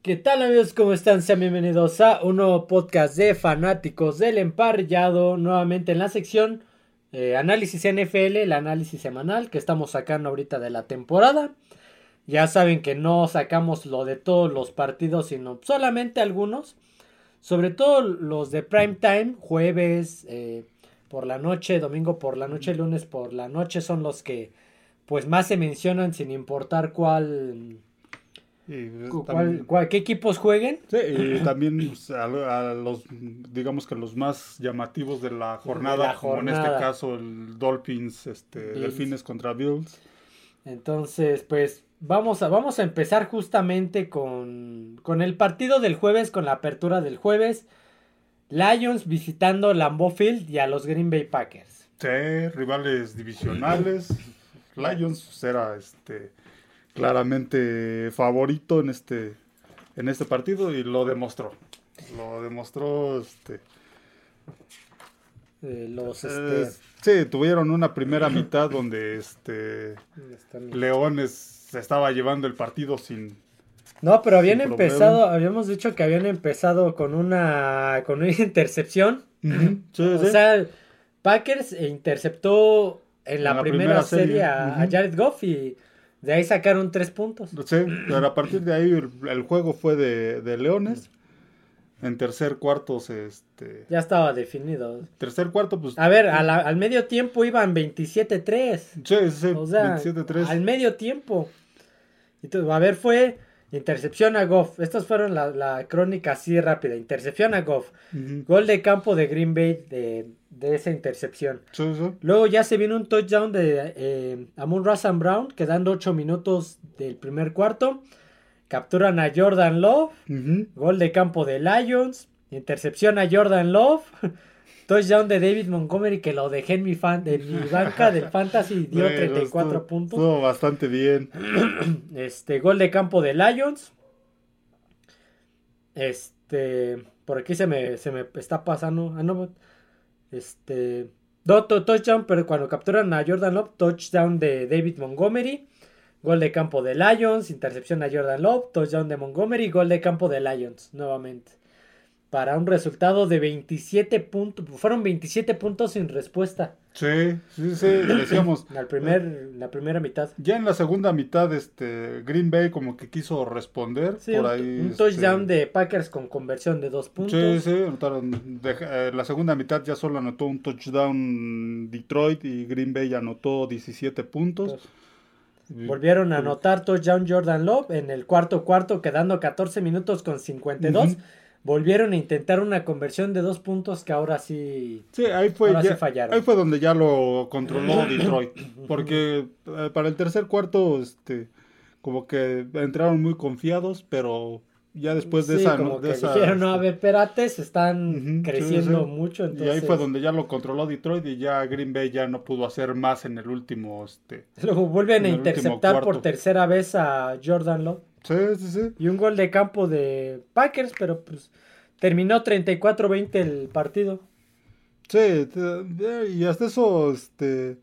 ¿Qué tal amigos? ¿Cómo están? Sean bienvenidos a un nuevo podcast de fanáticos del emparrillado, nuevamente en la sección eh, Análisis NFL, el análisis semanal que estamos sacando ahorita de la temporada. Ya saben que no sacamos lo de todos los partidos, sino solamente algunos. Sobre todo los de prime time, jueves eh, por la noche, domingo por la noche, lunes por la noche son los que pues más se mencionan sin importar cuál ¿Qué equipos jueguen? Sí, y también pues, a, los, digamos que los más llamativos de la jornada, como en este caso el Dolphins, este, Delfines contra Bills. Entonces, pues vamos a, vamos a empezar justamente con, con el partido del jueves, con la apertura del jueves. Lions visitando Lambeau Field y a los Green Bay Packers. Sí, rivales divisionales. Lions era este claramente favorito en este, en este partido y lo demostró. Lo demostró este. Eh, los este... sí, tuvieron una primera mitad donde este Leones se estaba llevando el partido sin, no, pero habían empezado, habíamos dicho que habían empezado con una con una intercepción. o sea, Packers interceptó en la, primera, serie, a, Jared Goff y de ahí sacaron tres puntos. Sí, pero a partir de ahí el, juego fue de, Leones. En tercer cuarto este ya estaba definido. Tercer cuarto pues A ver, al medio tiempo iban 27-3. Sí, sí, o sea, 27-3. Al medio tiempo. Entonces, a ver, fue intercepción a Goff. Estas fueron la, la crónica así rápida. Intercepción a Goff. Gol de campo de Green Bay de de esa intercepción. Luego ya se viene un touchdown de eh, Amon Russell Brown, quedando 8 minutos del primer cuarto. Capturan a Jordan Love, gol de campo de Lions, intercepción a Jordan Love, touchdown de David Montgomery que lo dejé en mi, fan, de mi banca del Fantasy, dio 34 puntos. Estuvo bastante bien. Este, gol de campo de Lions. Este, por aquí se me, se me está pasando. Ah, no, este. touchdown, pero cuando capturan a Jordan Love, touchdown de David Montgomery. Gol de campo de Lions, intercepción a Jordan Love, touchdown de Montgomery, gol de campo de Lions, nuevamente para un resultado de 27 puntos. Fueron 27 puntos sin respuesta. Sí, sí, sí, decíamos. la, primer, la primera mitad. Ya en la segunda mitad, este Green Bay como que quiso responder. por ahí, un, este, touchdown de Packers con conversión de dos puntos. Sí, sí, anotaron. Eh, la segunda mitad ya solo anotó un touchdown Detroit y Green Bay anotó 17 puntos. Volvieron a anotar touchdown Jordan Love en el cuarto cuarto, quedando 14 minutos con 52 volvieron a intentar una conversión de dos puntos que ahora sí, sí, ahí fue fallaron. Ahí fue donde ya lo controló Detroit. Porque eh, para el tercer cuarto, este, como que entraron muy confiados, pero ya después de esa... Como de dijeron, no, a ver, espérate, se están creciendo mucho. Entonces... Y ahí fue donde ya lo controló Detroit y ya Green Bay ya no pudo hacer más en el último... Este, Luego vuelven a interceptar por tercera vez a Jordan Love. Sí, sí, sí. Y un gol de campo de Packers, pero pues terminó 34-20 el partido. Sí, y hasta eso, este,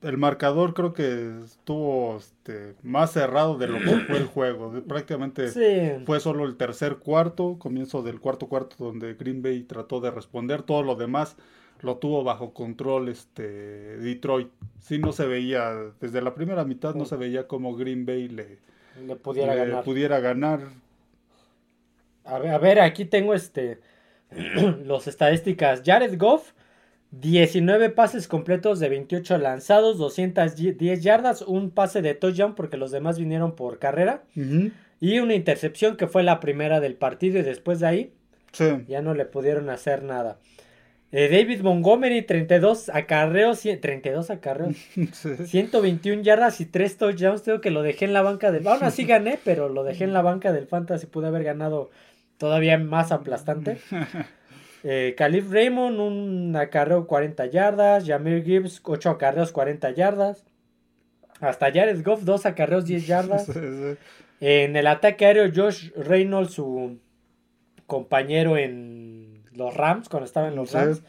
el marcador creo que estuvo este, más cerrado de lo que fue el juego. Prácticamente fue solo el tercer cuarto, comienzo del cuarto cuarto donde Green Bay trató de responder. Todo lo demás lo tuvo bajo control este Detroit. Sí no se veía, desde la primera mitad no se veía como Green Bay le, le pudiera ganar. Pudiera ganar. A ver, a ver, aquí tengo este los estadísticas. Jared Goff, 19 pases completos de 28 lanzados, 210 yardas, un pase de touchdown porque los demás vinieron por carrera. Y una intercepción que fue la primera del partido y después de ahí ya no le pudieron hacer nada. Eh, David Montgomery, 32 acarreos, 32 acarreos, 121 yardas y 3 touchdowns. Tengo que lo dejé en la banca del. Aún así gané, pero lo dejé en la banca del Fantasy. Pude haber ganado todavía más aplastante. Eh, Calif Raymond, un acarreo 40 yardas. Jamir Gibbs, 8 acarreos 40 yardas. Hasta Jared Goff, 2 acarreos 10 yardas. En el ataque aéreo, Josh Reynolds, su compañero en los Rams, cuando estaban en los Rams.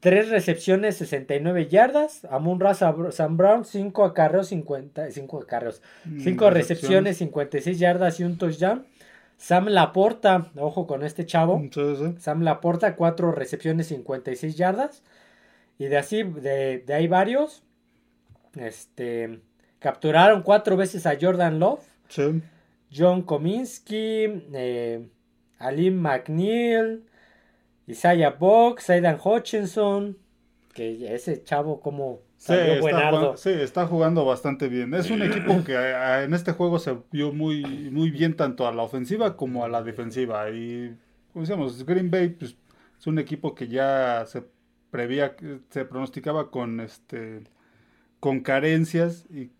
Tres recepciones, 69 yardas. Amon Sam Brown, 5 acarreos, 50, 5 acarreos. 5 mm, recepciones, 56 yardas y un touchdown. Sam Laporta, ojo con este chavo. Sam Laporta, cuatro recepciones, 56 yardas. Y de así, de, ahí varios. Este. Capturaron cuatro veces a Jordan Love. John Kominsky. Eh, Alim McNeil. Isaiah Box. Aidan Hutchinson. Que ese chavo como Sí está, sí, está jugando bastante bien. Es un equipo que en este juego se vio muy, muy bien tanto a la ofensiva como a la defensiva. Y, como decíamos, Green Bay pues, es un equipo que ya se prevía, se pronosticaba con este con carencias y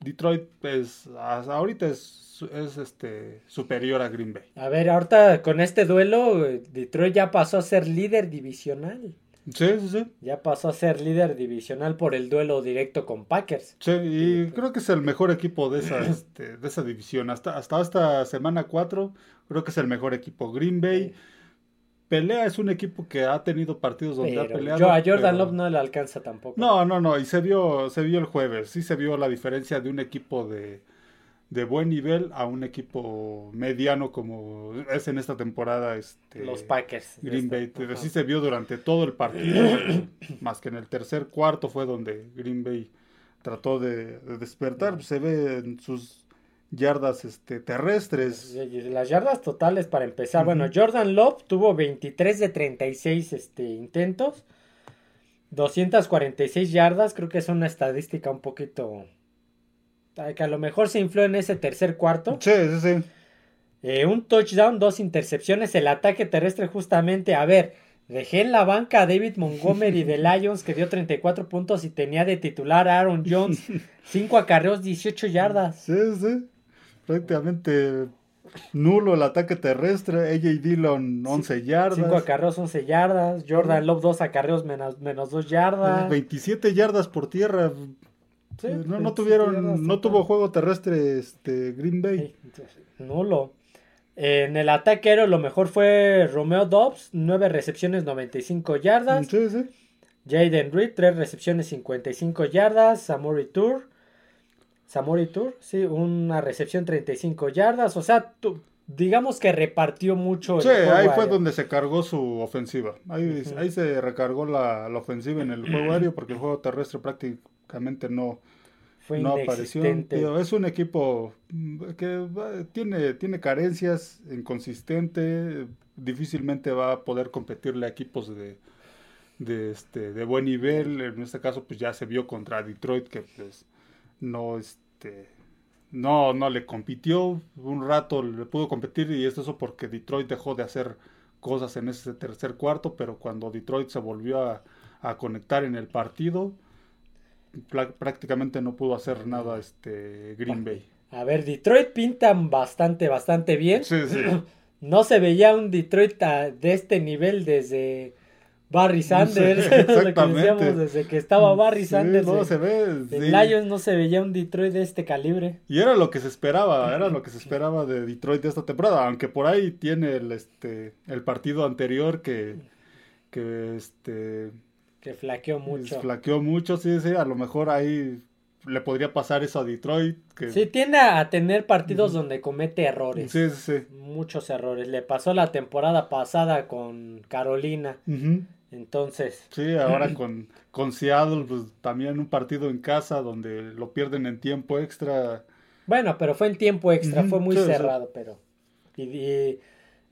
Detroit pues ahorita es, es este superior a Green Bay. A ver, ahorita con este duelo Detroit ya pasó a ser líder divisional. Sí, sí, sí. Ya pasó a ser líder divisional por el duelo directo con Packers. Sí, y creo que es el mejor equipo de esa, este, de esa división. Hasta, hasta esta semana 4, creo que es el mejor equipo. Green Bay. Pelea es un equipo que ha tenido partidos donde ha peleado. Yo a Jordan Love no le alcanza tampoco. No, no, no. Y se vio, se vio el jueves. Sí se vio la diferencia de un equipo de, de buen nivel a un equipo mediano como es en esta temporada este los Packers Green Bay sí se vio durante todo el partido más que en el tercer cuarto fue donde Green Bay trató de, despertar se ve en sus yardas este terrestres las yardas totales para empezar bueno Jordan Love tuvo 23 de 36 este intentos 246 yardas creo que es una estadística un poquito que a lo mejor se infló en ese tercer cuarto. Sí, sí, sí. Eh, un touchdown, dos intercepciones, el ataque terrestre justamente, a ver, dejé en la banca a David Montgomery de Lions que dio 34 puntos y tenía de titular a Aaron Jones, 5 acarreos, 18 yardas. Sí, sí, prácticamente nulo el ataque terrestre, AJ Dillon 11 yardas. 5 acarreos, 11 yardas, Jordan Love 2 acarreos menos, menos 2 yardas. 27 yardas por tierra, no, no tuvieron, no tuvo juego terrestre este Green Bay. Nulo. En el ataque aéreo lo mejor fue Romeo Dobbs, 9 recepciones, 95 yardas. Sí, sí. Jaden Reed, 3 recepciones, 55 yardas. Samori Tour. Samori Tour, sí, una recepción, 35 yardas. O sea, digamos que repartió mucho. Sí, ahí fue donde se cargó su ofensiva. Ahí, ahí se recargó la, la, ofensiva en el juego aéreo porque el juego terrestre prácticamente no, no apareció. es un equipo que tiene, tiene carencias, inconsistente, difícilmente va a poder competirle a equipos de, de, este, de buen nivel. En este caso, pues ya se vio contra Detroit, que pues no, este, no, no le compitió. Un rato le pudo competir y es eso porque Detroit dejó de hacer cosas en ese tercer cuarto, pero cuando Detroit se volvió a, a conectar en el partido, prácticamente no pudo hacer nada este Green Bay. A ver, Detroit pintan bastante, bastante bien. Sí, sí. No se veía un Detroit de este nivel desde Barry Sanders. exactamente. desde que estaba Barry Sanders. No se ve. En Lions no se veía un Detroit de este calibre. Y era lo que se esperaba, era lo que se esperaba de Detroit de esta temporada. Aunque por ahí tiene el, este, el partido anterior que, que este, que flaqueó mucho. Flaqueó mucho, sí, sí. A lo mejor ahí le podría pasar eso a Detroit. Que... Sí, tiende a tener partidos donde comete errores. Sí, sí, Muchos errores. Le pasó la temporada pasada con Carolina. Entonces. Sí, ahora con, con Seattle, pues también un partido en casa donde lo pierden en tiempo extra. Bueno, pero fue en tiempo extra, fue muy cerrado, pero. y,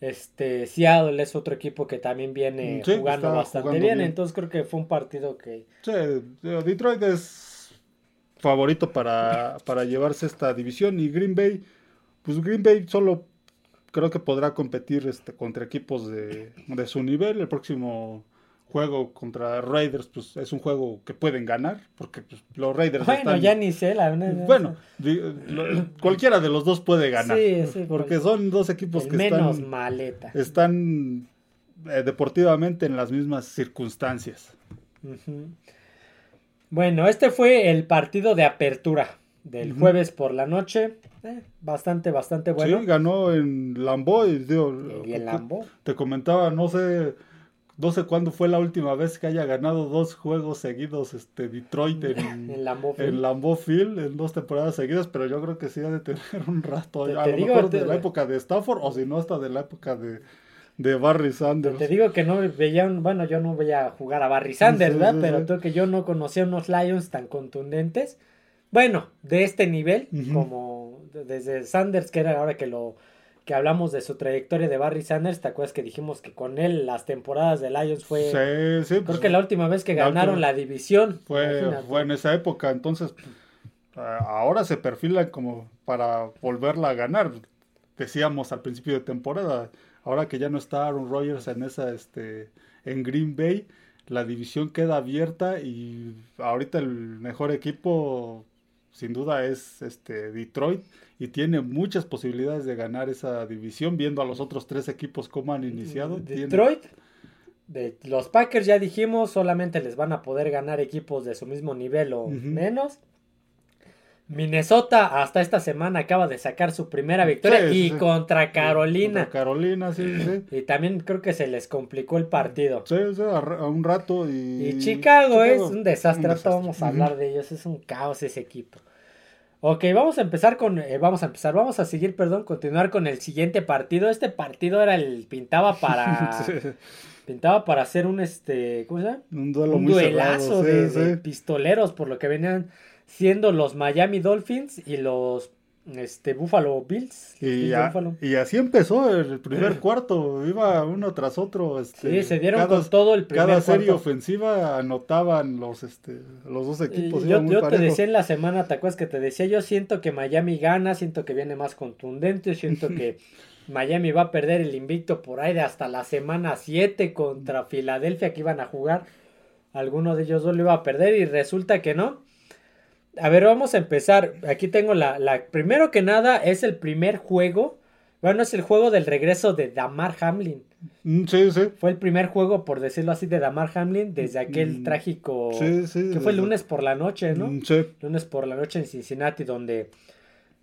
este, Seattle es otro equipo que también viene jugando bastante bien, entonces creo que fue un partido que... Sí, Detroit es favorito para, para llevarse esta división y Green Bay, pues Green Bay solo creo que podrá competir este, contra equipos de, de su nivel el próximo juego contra Raiders, pues es un juego que pueden ganar, porque pues, los Raiders bueno, ya ni sé, la Bueno, cualquiera de los dos puede ganar. Sí, sí, porque son dos equipos que menos están... maleta. Están eh, deportivamente en las mismas circunstancias. Bueno, este fue el partido de apertura del jueves por la noche. Eh, bastante, bastante bueno. Sí, ganó en Lambeau. Y, en Lambeau? Te comentaba, no sé no sé cuándo fue la última vez que haya ganado dos juegos seguidos este Detroit en, en, Lambeau en Field en dos temporadas seguidas, pero yo creo que sí ha de tener un rato. a lo mejor de la época de Stafford o si no hasta de la época de, de Barry Sanders. Te digo que no veía, bueno, yo no voy a jugar a Barry Sanders, ¿verdad? pero creo que yo no conocía unos Lions tan contundentes. Bueno, de este nivel, como desde Sanders, que era ahora que lo que hablamos de su trayectoria de Barry Sanders, ¿te acuerdas que dijimos que con él las temporadas de Lions fue... Sí, sí. Creo pues, que la última vez que ganaron la, división. Fue, fue, en esa época, entonces ahora se perfilan como para volverla a ganar. Decíamos al principio de temporada, ahora que ya no está Aaron Rodgers en esa, este, en Green Bay, la división queda abierta y ahorita el mejor equipo sin duda es este Detroit y tiene muchas posibilidades de ganar esa división viendo a los otros tres equipos cómo han iniciado. Detroit, de los Packers ya dijimos, solamente les van a poder ganar equipos de su mismo nivel o menos. Minnesota hasta esta semana acaba de sacar su primera victoria y contra Carolina. Contra Carolina, sí, sí. Y también creo que se les complicó el partido. Sí, sí, a, un rato. Y, y Chicago, es un desastre, vamos a hablar de ellos, es un caos ese equipo. Ok, vamos a empezar con, eh, vamos a empezar, vamos a seguir, perdón, continuar con el siguiente partido. Este partido era el, pintaba para, pintaba para hacer un, este, ¿cómo se llama? Un, duelo un duelazo de, pistoleros, por lo que venían siendo los Miami Dolphins y los este Buffalo Bills. Y, y así empezó el primer cuarto, iba uno tras otro. Este, sí, se dieron con todo el primer Cada serie ofensiva anotaban los, este, los dos equipos. yo, te decía en la semana, ¿te acuerdas que te decía? Yo siento que Miami gana, siento que viene más contundente, siento que Miami va a perder el invicto por ahí de hasta la semana 7 contra Filadelfia que iban a jugar. Alguno de ellos dos lo iba a perder y resulta que no a ver, vamos a empezar. Aquí tengo la, la, Primero que nada, es el primer juego. Bueno, es el juego del regreso de Damar Hamlin. Mm, sí, sí. Fue el primer juego, por decirlo así, de Damar Hamlin desde aquel mm, trágico. Sí, sí. Que fue el lunes por la noche, ¿no? Mm, sí. Lunes por la noche en Cincinnati, donde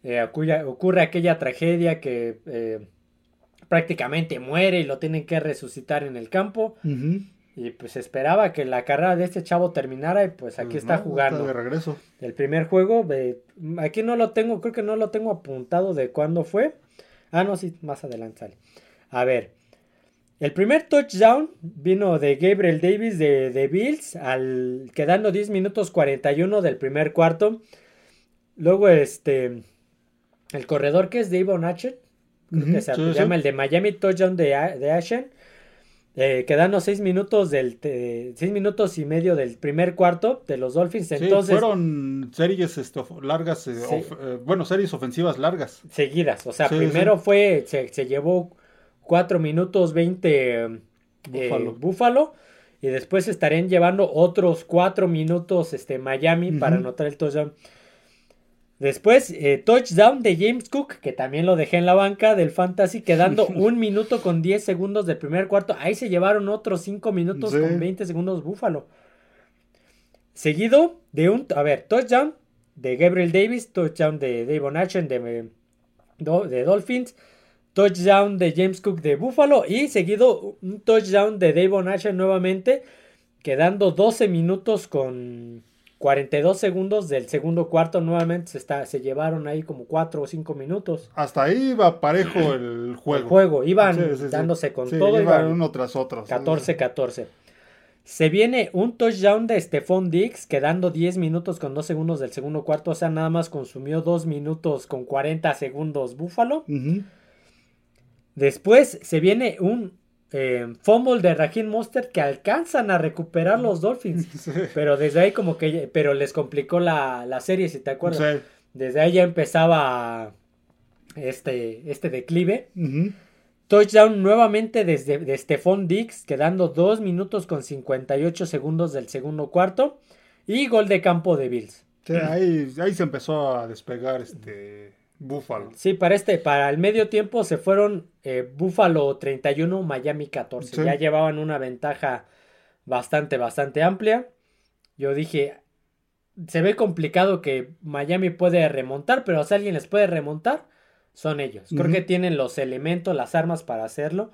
eh, ocurre, aquella tragedia que eh, prácticamente muere y lo tienen que resucitar en el campo. Y pues esperaba que la carrera de este chavo terminara y pues aquí pues está jugando. de regreso. El primer juego, aquí no lo tengo, creo que no lo tengo apuntado de cuándo fue. Ah, no, sí, más adelante sale. A ver, el primer touchdown vino de Gabriel Davis de, de Bills, al, quedando 10 minutos 41 del primer cuarto. Luego, este, el corredor que es Dave Natchet, creo que se llama el de Miami Touchdown de, de Ashen eh, quedando seis minutos del seis minutos y medio del primer cuarto de los Dolphins. Entonces fueron series largas, eh, eh, bueno series ofensivas largas seguidas. O sea, primero fue se, llevó cuatro minutos veinte Búfalo. y después estarían llevando otros cuatro minutos este Miami para anotar el touchdown. Después, eh, touchdown de James Cook, que también lo dejé en la banca del Fantasy, quedando un minuto con 10 segundos del primer cuarto. Ahí se llevaron otros 5 minutos con 20 segundos Búfalo. Seguido de un, a ver, touchdown de Gabriel Davis, touchdown de Davon Achen de, de Dolphins, touchdown de James Cook de Buffalo y seguido un touchdown de Davon Achen nuevamente, quedando 12 minutos con 42 segundos del segundo cuarto nuevamente se, está, se llevaron ahí como 4 o 5 minutos. Hasta ahí iba parejo el juego. El juego, iban dándose con todo. Iban uno tras otro. 14-14. Se viene un touchdown de Stephon Diggs, quedando 10 minutos con 2 segundos del segundo cuarto. O sea, nada más consumió 2 minutos con 40 segundos Búfalo. Después se viene un eh, fumble de Raheem Monster que alcanzan a recuperar los Dolphins. Pero desde ahí como que, pero les complicó la, serie, si te acuerdas. Desde ahí ya empezaba este, este declive. Touchdown nuevamente desde de Stephon Diggs, quedando 2 minutos con 58 segundos del segundo cuarto. Y gol de campo de Bills. ahí, ahí se empezó a despegar este Búfalo. Sí, para este, para el medio tiempo se fueron eh, Búfalo 31, Miami 14. Ya llevaban una ventaja bastante, bastante amplia. Yo dije, se ve complicado que Miami puede remontar, pero si alguien les puede remontar, son ellos. Creo que tienen los elementos, las armas para hacerlo.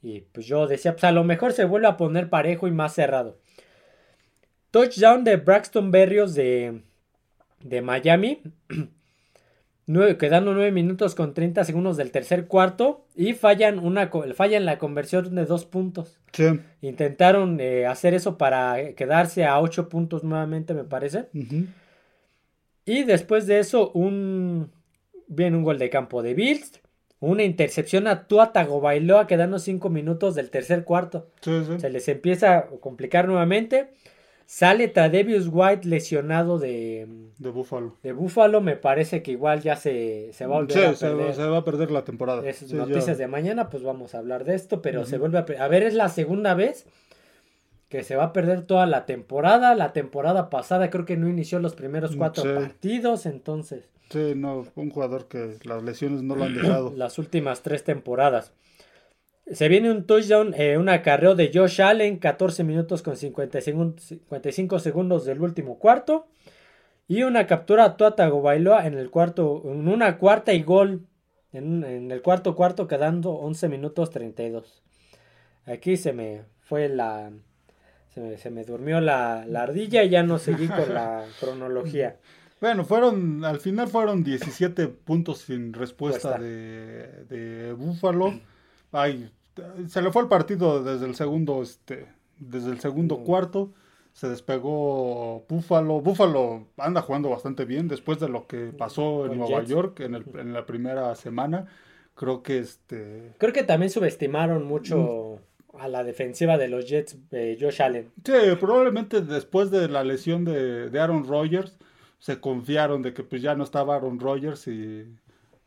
Y pues yo decía, pues a lo mejor se vuelve a poner parejo y más cerrado. Touchdown de Braxton Berrios de, de Miami. quedando 9 minutos con 30 segundos del tercer cuarto y fallan, una, fallan la conversión de dos puntos. Intentaron eh, hacer eso para quedarse a 8 puntos nuevamente, me parece. Y después de eso, un, viene un gol de campo de Bills. Una intercepción a Tua Tagovailoa quedando 5 minutos del tercer cuarto. Se les empieza a complicar nuevamente. Sale Tadevius White lesionado de, de Buffalo. De Buffalo, me parece que igual ya se, se va a volver a perder. Se, va a perder la temporada. noticias de mañana, pues vamos a hablar de esto, pero se vuelve a A ver, es la segunda vez que se va a perder toda la temporada. La temporada pasada creo que no inició los primeros cuatro partidos, entonces. Sí, no, un jugador que las lesiones no lo han dejado. Las últimas tres temporadas. Se viene un touchdown, eh, un acarreo de Josh Allen, 14 minutos con 55 segundos del último cuarto. Y una captura a Tua Tagovailoa en el cuarto, en una cuarta y gol en, el cuarto cuarto quedando 11 minutos 32. Aquí se me fue la... Se me, durmió la, ardilla y ya no seguí con la cronología. Bueno, fueron, al final fueron 17 puntos sin respuesta de, de Búfalo. Ay, se le fue el partido desde el segundo, este, desde el segundo cuarto. Se despegó Búfalo. Búfalo anda jugando bastante bien después de lo que pasó en Nueva York en, el, en, la primera semana. Creo que este. Creo que también subestimaron mucho mm. a la defensiva de los Jets, eh, Josh Allen. Sí, probablemente después de la lesión de, de, Aaron Rodgers, se confiaron de que pues ya no estaba Aaron Rodgers y,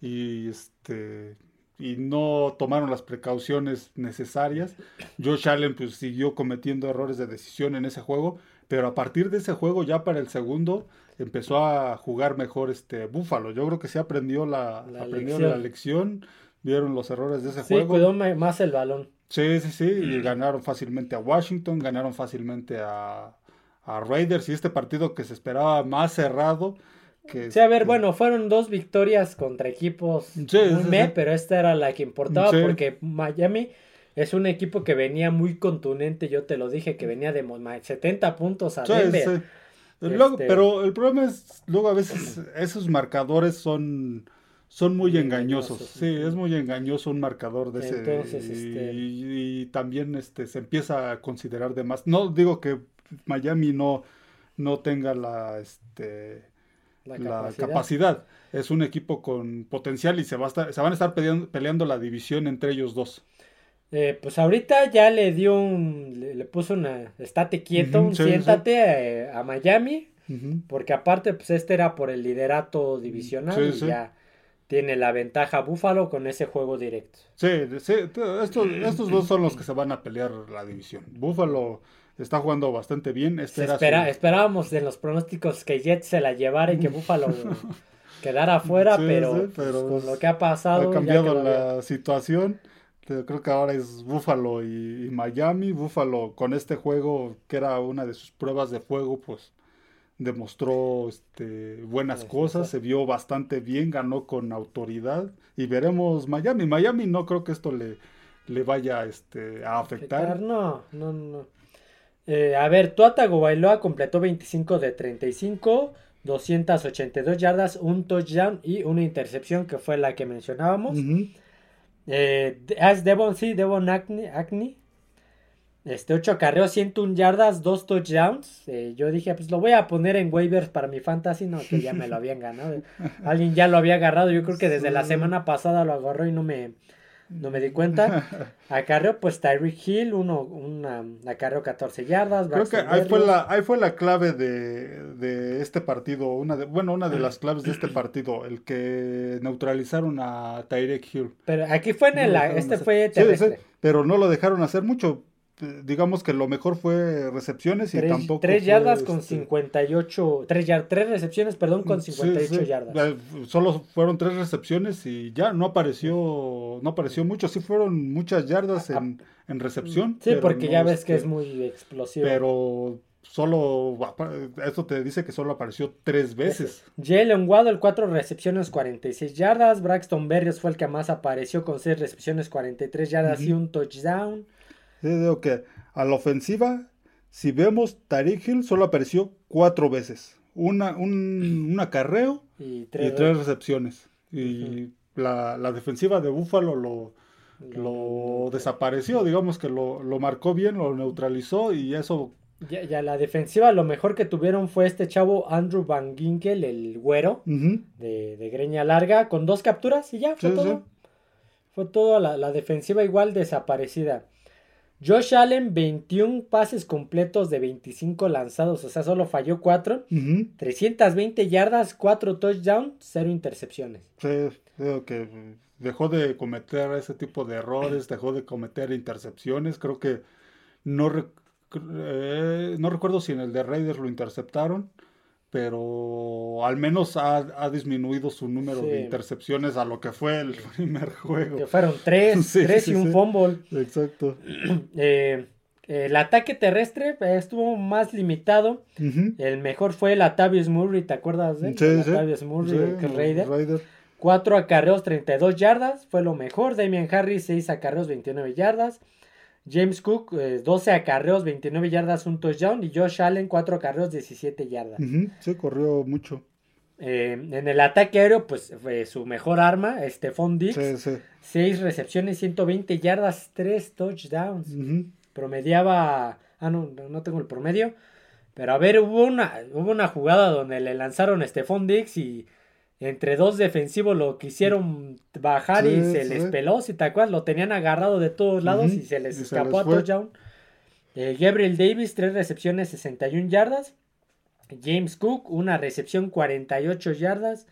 y este y no tomaron las precauciones necesarias. Josh Allen pues siguió cometiendo errores de decisión en ese juego, pero a partir de ese juego ya para el segundo empezó a jugar mejor este Búfalo. Yo creo que se aprendió la, aprendió lección. la lección, vieron los errores de ese juego. Sí, cuidó más el balón. Sí, sí, sí, y ganaron fácilmente a Washington, ganaron fácilmente a, a Raiders y este partido que se esperaba más cerrado sí, a ver, este bueno, fueron dos victorias contra equipos muy pero esta era la que importaba porque Miami es un equipo que venía muy contundente, yo te lo dije, que venía de 70 puntos a Denver. Este pero el problema es, luego a veces esos marcadores son, son muy engañosos. Sí, es muy engañoso un marcador de ese. Este y, y, también este, se empieza a considerar de más. No digo que Miami no, no tenga la... Este, la, capacidad. Es un equipo con potencial y se, va a se van a estar peleando, la división entre ellos dos. Eh, pues ahorita ya le dio un, le, puso una, estate quieto, siéntate eh, A, Miami, porque aparte pues este era por el liderato divisional y ya tiene la ventaja Búfalo con ese juego directo. Sí, estos, estos dos son los que se van a pelear la división. Búfalo está jugando bastante bien. Este esperábamos en los pronósticos que Jets se la llevara y que Buffalo quedara afuera, pero, pues, con lo que ha pasado. Ha cambiado la situación. Creo que ahora es Buffalo y, Miami. Buffalo con este juego, que era una de sus pruebas de fuego, pues demostró este, buenas cosas, se vio bastante bien, ganó con autoridad y veremos Miami. Miami no creo que esto le, le vaya este, a afectar. No, no, no. Eh, a ver, Tuatago Bailoa completó 25 de 35, 282 yardas, un touchdown y una intercepción que fue la que mencionábamos. Eh, es Devon, sí, Devon Acne, Este 8 acarreos, 101 yardas, 2 touchdowns. Eh, yo dije, pues lo voy a poner en waivers para mi fantasy, no, que ya me lo habían ganado. Alguien ya lo había agarrado, yo creo que desde la semana pasada lo agarró y no me, no me di cuenta. Acarreo, pues Tyreek Hill, uno, una, acarreo 14 yardas. Creo que ahí fue, la, ahí fue la clave de, este partido, una de, bueno, una de las claves de este partido, el que neutralizaron a Tyreek Hill. Pero aquí fue en el, este fue terrestre. pero no lo dejaron hacer mucho digamos que lo mejor fue recepciones y tampoco. Tres yardas con 58. Este, tres, tres recepciones, perdón, con 58 yardas. Eh, solo fueron tres recepciones y ya no apareció no apareció mucho. Sí fueron muchas yardas en, en recepción. Sí, porque ya ves que es muy explosivo. Pero solo, esto te dice que solo apareció tres veces. Jalen Waddle, cuatro recepciones, 46 yardas. Braxton Berrios fue el que más apareció con seis recepciones, 43 yardas y un touchdown. Digo que a la ofensiva, si vemos, Tariq Hill solo apareció cuatro veces. Una, un, acarreo y tres, recepciones. Y la, la, defensiva de Buffalo lo, lo desapareció, digamos que lo, lo marcó bien, lo neutralizó y eso ya, la defensiva lo mejor que tuvieron fue este chavo Andrew Van Ginkel, el güero, de, greña larga, con dos capturas y ya, fue todo. Fue todo la, defensiva igual desaparecida. Josh Allen, 21 pases completos de 25 lanzados, o sea, solo falló 4. 320 yardas, 4 touchdowns, 0 intercepciones. Sí, creo que dejó de cometer ese tipo de errores, dejó de cometer intercepciones. Creo que no, eh, no recuerdo si en el de Raiders lo interceptaron, pero al menos ha, disminuido su número de intercepciones a lo que fue el primer juego. Que fueron tres, tres y un fumble. Exacto. Eh, el ataque terrestre estuvo más limitado. El mejor fue el Atavius Murray, ¿te acuerdas de él? Sí, Atavius Murray, que Raider. Raider. 4 acarreos, 32 yardas, fue lo mejor. Damian Harris, 6 acarreos, 29 yardas. James Cook, 12 eh, acarreos, 29 yardas, un touchdown. Y Josh Allen, 4 acarreos, 17 yardas. Sí, corrió mucho. Eh, en el ataque aéreo, pues fue su mejor arma, Stephon Dix. Sí, 6 recepciones, 120 yardas, 3 touchdowns. Promediaba. Ah, no, no tengo el promedio. Pero a ver, hubo una, hubo una jugada donde le lanzaron a Stephon Dix y entre dos defensivos lo quisieron bajar y se les peló, si te acuerdas, lo tenían agarrado de todos lados y se les escapó a touchdown. Eh, Gabriel Davis, tres recepciones, 61 yardas. James Cook, una recepción, 48 yardas.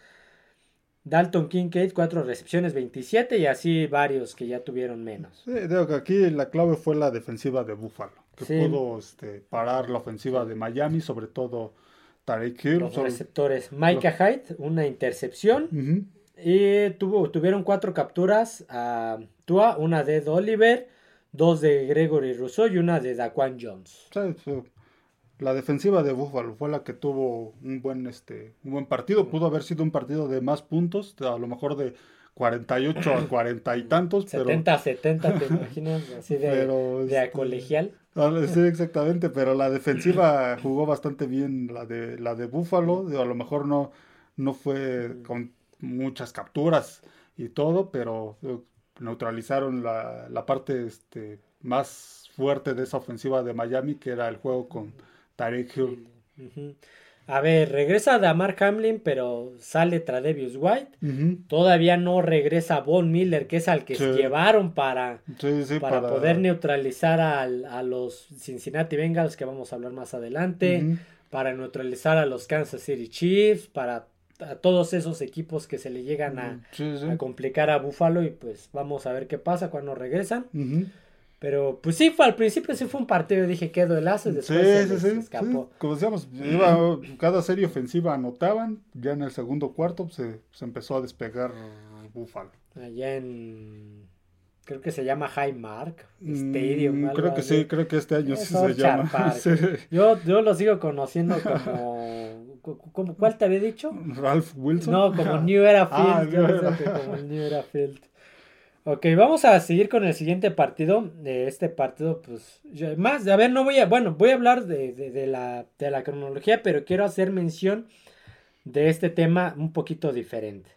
Dalton Kincaid, cuatro recepciones, 27 y así varios que ya tuvieron menos. Sí, digo que aquí la clave fue la defensiva de Buffalo, que pudo este, parar la ofensiva de Miami, sobre todo los receptores. Micah Hyde, una intercepción. Y tuvo, tuvieron cuatro capturas a Tua, una de Oliver, dos de Gregory Rousseau y una de Daquan Jones. La defensiva de Buffalo fue la que tuvo un buen, este, un buen partido. Pudo haber sido un partido de más puntos, a lo mejor de 48 a 40 y tantos. 70 a 70, ¿te imaginas? Así de, de este, colegial. Ah, sí, exactamente, pero la defensiva jugó bastante bien, la de, la de Buffalo. A lo mejor no, no fue con muchas capturas y todo, pero eh, neutralizaron la, la parte este, más fuerte de esa ofensiva de Miami, que era el juego con Tarek Hill. A ver, regresa Damar Hamlin, pero sale Tradevius White. Todavía no regresa Von Miller, que es al que se llevaron para, para, poder neutralizar a los Cincinnati Bengals, que vamos a hablar más adelante. Para neutralizar a los Kansas City Chiefs, para todos esos equipos que se le llegan a, a complicar a Buffalo. Y pues vamos a ver qué pasa cuando regresan. Pero pues sí, fue, al principio sí fue un partido, dije que duelazo y después se, escapó. Como decíamos, cada serie ofensiva anotaban, ya en el segundo cuarto se, se empezó a despegar Buffalo. Allá en creo que se llama Highmark Stadium. Mm, creo que sí, creo que este año sí se llama. Yo, yo lo sigo conociendo como, ¿cuál te había dicho? Ralph Wilson. No, como New Era ah, Field. como New Era Field. Ok, vamos a seguir con el siguiente partido. De este partido, pues, más, a ver, no voy a, bueno, voy a hablar de, la, de la cronología, pero quiero hacer mención de este tema un poquito diferente.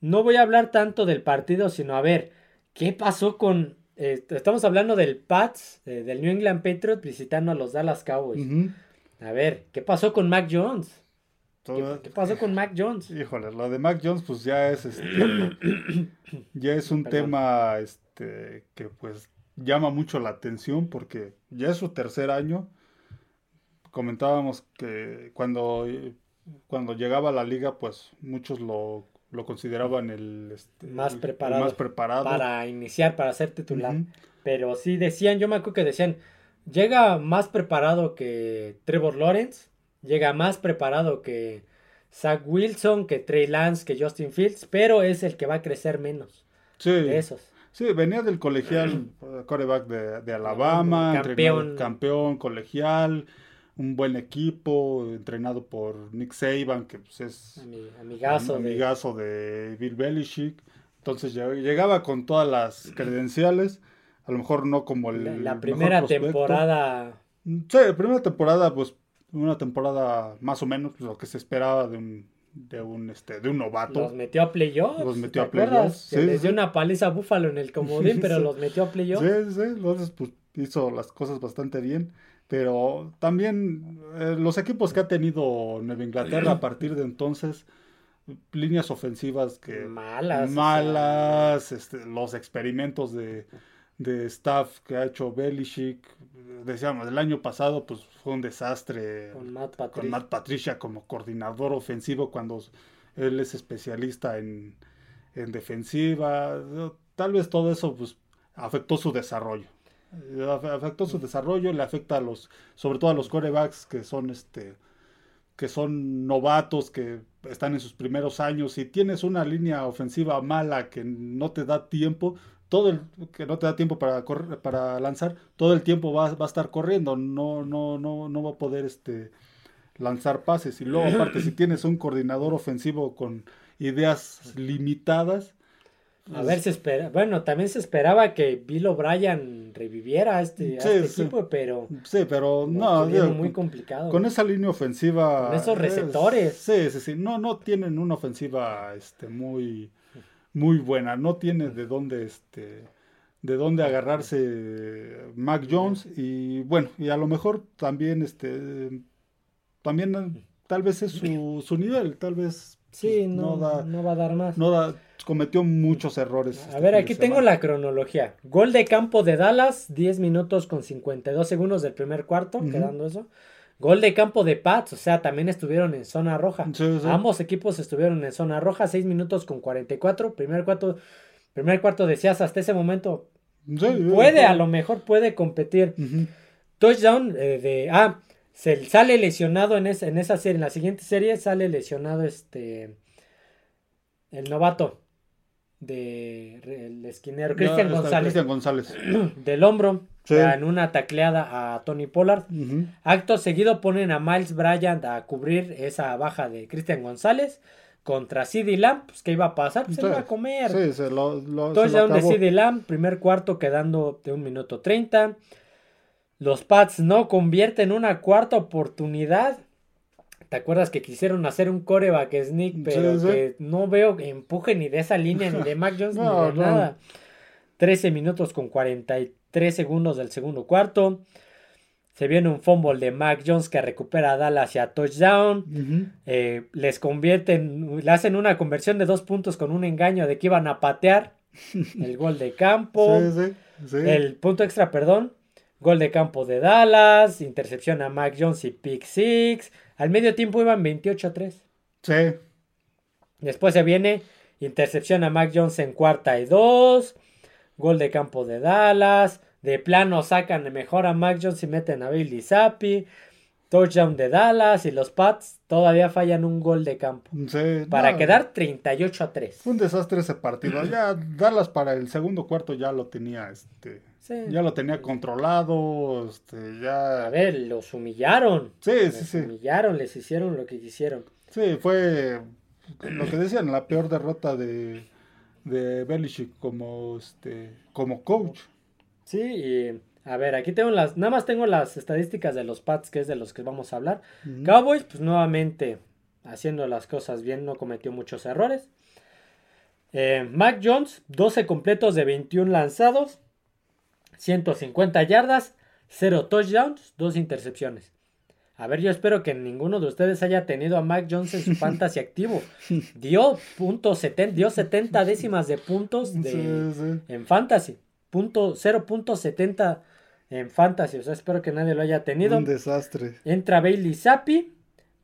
No voy a hablar tanto del partido, sino a ver, ¿qué pasó con... Eh, estamos hablando del Pats, eh, del New England Patriots visitando a los Dallas Cowboys. A ver, ¿qué pasó con Mac Jones? ¿Qué, pasó con Mac Jones? Híjole, lo de Mac Jones pues ya es este, ya es un tema este que pues llama mucho la atención porque ya es su tercer año. Comentábamos que cuando, cuando llegaba a la liga pues muchos lo, consideraban el, este, más, preparado más preparado para iniciar, para ser titular. Pero sí decían, yo me acuerdo que decían, llega más preparado que Trevor Lawrence llega más preparado que Zach Wilson, que Trey Lance, que Justin Fields, pero es el que va a crecer menos. Sí. De esos. Sí, venía del colegial, coreback de, Alabama, campeón. campeón colegial, un buen equipo, entrenado por Nick Saban, que pues es amigazo, amigazo de... Bill Belichick. Entonces llegaba con todas las credenciales, a lo mejor no como el... La, primera temporada... Sí, la primera temporada, pues una temporada más o menos lo que se esperaba de un de un este de un novato. Los metió a playoffs. Los metió a playoffs. Sí, les dio una paliza a Búfalo en el comodín, pero los metió a playoffs. Sí, sí, entonces pues hizo las cosas bastante bien. Pero también eh, los equipos que ha tenido Nueva Inglaterra a partir de entonces, líneas ofensivas que malas. Malas, este, los experimentos de, de staff que ha hecho Belichick, decíamos, el año pasado pues fue un desastre con Matt, Patricia. como coordinador ofensivo cuando él es especialista en, defensiva. Tal vez todo eso pues afectó su desarrollo. Afectó su desarrollo, le afecta a los, sobre todo a los corebacks que son este que son novatos, que están en sus primeros años, si tienes una línea ofensiva mala que no te da tiempo, todo el que no te da tiempo para correr, para lanzar, todo el tiempo va, va, a estar corriendo, no, no, no, no va a poder este lanzar pases. Y luego, aparte, si tienes un coordinador ofensivo con ideas limitadas. A ver, se espera. Bueno, también se esperaba que Bill O'Brien reviviera a este, este equipo, pero. Sí, pero no. muy complicado. Con esa línea ofensiva. Con esos receptores. sí, sí, sí. No, no tienen una ofensiva este, muy muy buena. No tiene de dónde este de dónde agarrarse Mac Jones y bueno, y a lo mejor también este también tal vez es su, su nivel, tal vez sí, no, no, va a dar más. No da, cometió muchos errores. A este ver, aquí tengo la cronología. Gol de campo de Dallas, 10 minutos con 52 segundos del primer cuarto, quedando eso. Gol de campo de Pats, o sea, también estuvieron en zona roja. Ambos equipos estuvieron en zona roja, 6 minutos con 44. Primer cuarto, primer cuarto decías hasta ese momento. puede, a lo mejor puede competir. Touchdown eh, de. Ah, se sale lesionado en, en esa serie. En la siguiente serie sale lesionado este. El novato de el esquinero Cristian González, González, del hombro en una tacleada a Tony Pollard. Acto seguido ponen a Miles Bryant a cubrir esa baja de Cristian González contra CD Lamb, pues que iba a pasar, pues se iba a comer. Sí, se lo, lo Entonces de CD Lamb, primer cuarto quedando de un minuto treinta. Los Pats no convierten una cuarta oportunidad. ¿Te acuerdas que quisieron hacer un coreback sneak, pero que no veo empuje ni de esa línea, ni de Mac Jones, ni de nada? 13 minutos con 43 segundos del segundo cuarto. Se viene un fumble de Mac Jones que recupera a Dallas hacia touchdown. Eh, les convierten, le hacen una conversión de dos puntos con un engaño de que iban a patear el gol de campo. el punto extra, perdón. Gol de campo de Dallas, intercepción a Mac Jones y pick six. Al medio tiempo iban 28 a 3. Sí. Después se viene intercepción a Mac Jones en cuarta y dos. Gol de campo de Dallas. De plano sacan mejor a Mac Jones y meten a Billy Zappi. Touchdown de Dallas y los Pats todavía fallan un gol de campo. Sí, para quedar 38 a 3. Fue un desastre ese partido. Ya Dallas para el segundo cuarto ya lo tenía este ya lo tenía controlado, este, ya... A ver, los humillaron. Sí, les sí, sí. humillaron, les hicieron lo que quisieron. Sí, fue lo que decían, la peor derrota de, de Belichick como, este, como coach. Sí, y a ver, aquí tengo las, nada más tengo las estadísticas de los Pats, que es de los que vamos a hablar. Cowboys, pues nuevamente, haciendo las cosas bien, no cometió muchos errores. Eh, Mac Jones, 12 completos de 21 lanzados, 150 yardas, 0 touchdowns, 2 intercepciones. A ver, yo espero que ninguno de ustedes haya tenido a Mac Jones en su fantasy activo. Dio, punto 70, dio 70 décimas de puntos de, en fantasy. Punto, 0.70 en fantasy. O sea, espero que nadie lo haya tenido. Un desastre. Entra Bailey Zappi.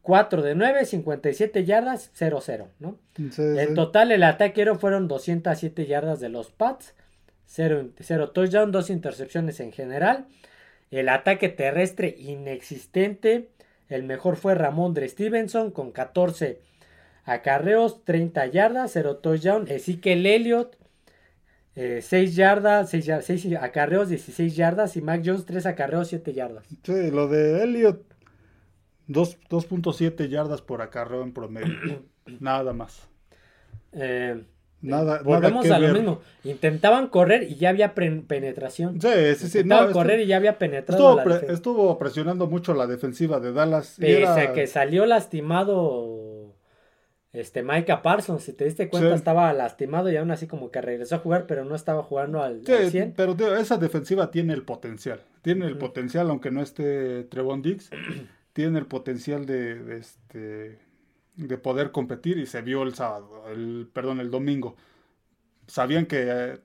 4 de 9, 57 yardas, 0-0, ¿no? en total el ataque fueron 207 yardas de los Pats, 0, touchdown, 2 intercepciones en general. El ataque terrestre inexistente. El mejor fue Ramondre Stevenson con 14 acarreos, 30 yardas, 0 touchdown. Ezekiel Elliott 6 eh, yardas, 6, 6 acarreos, 16 yardas. Y Mac Jones, 3 acarreos, 7 yardas. Sí, lo de Elliot, 2.7 yardas por acarreo en promedio. Nada más. Eh, Nada, Volvemos a lo mismo. Intentaban correr y ya había penetración. Sí, sí, sí. Intentaban correr y ya había penetrado. Estuvo, estuvo, presionando mucho la defensiva de Dallas. Pese que salió lastimado este Micah Parsons. Si te diste cuenta, estaba lastimado y aún así como que regresó a jugar, pero no estaba jugando al, sí, 100. Pero esa defensiva tiene el potencial. Tiene el potencial, aunque no esté Trevon Diggs. tiene el potencial de este de poder competir y se vio el sábado, el, perdón, el domingo. Sabían que eh,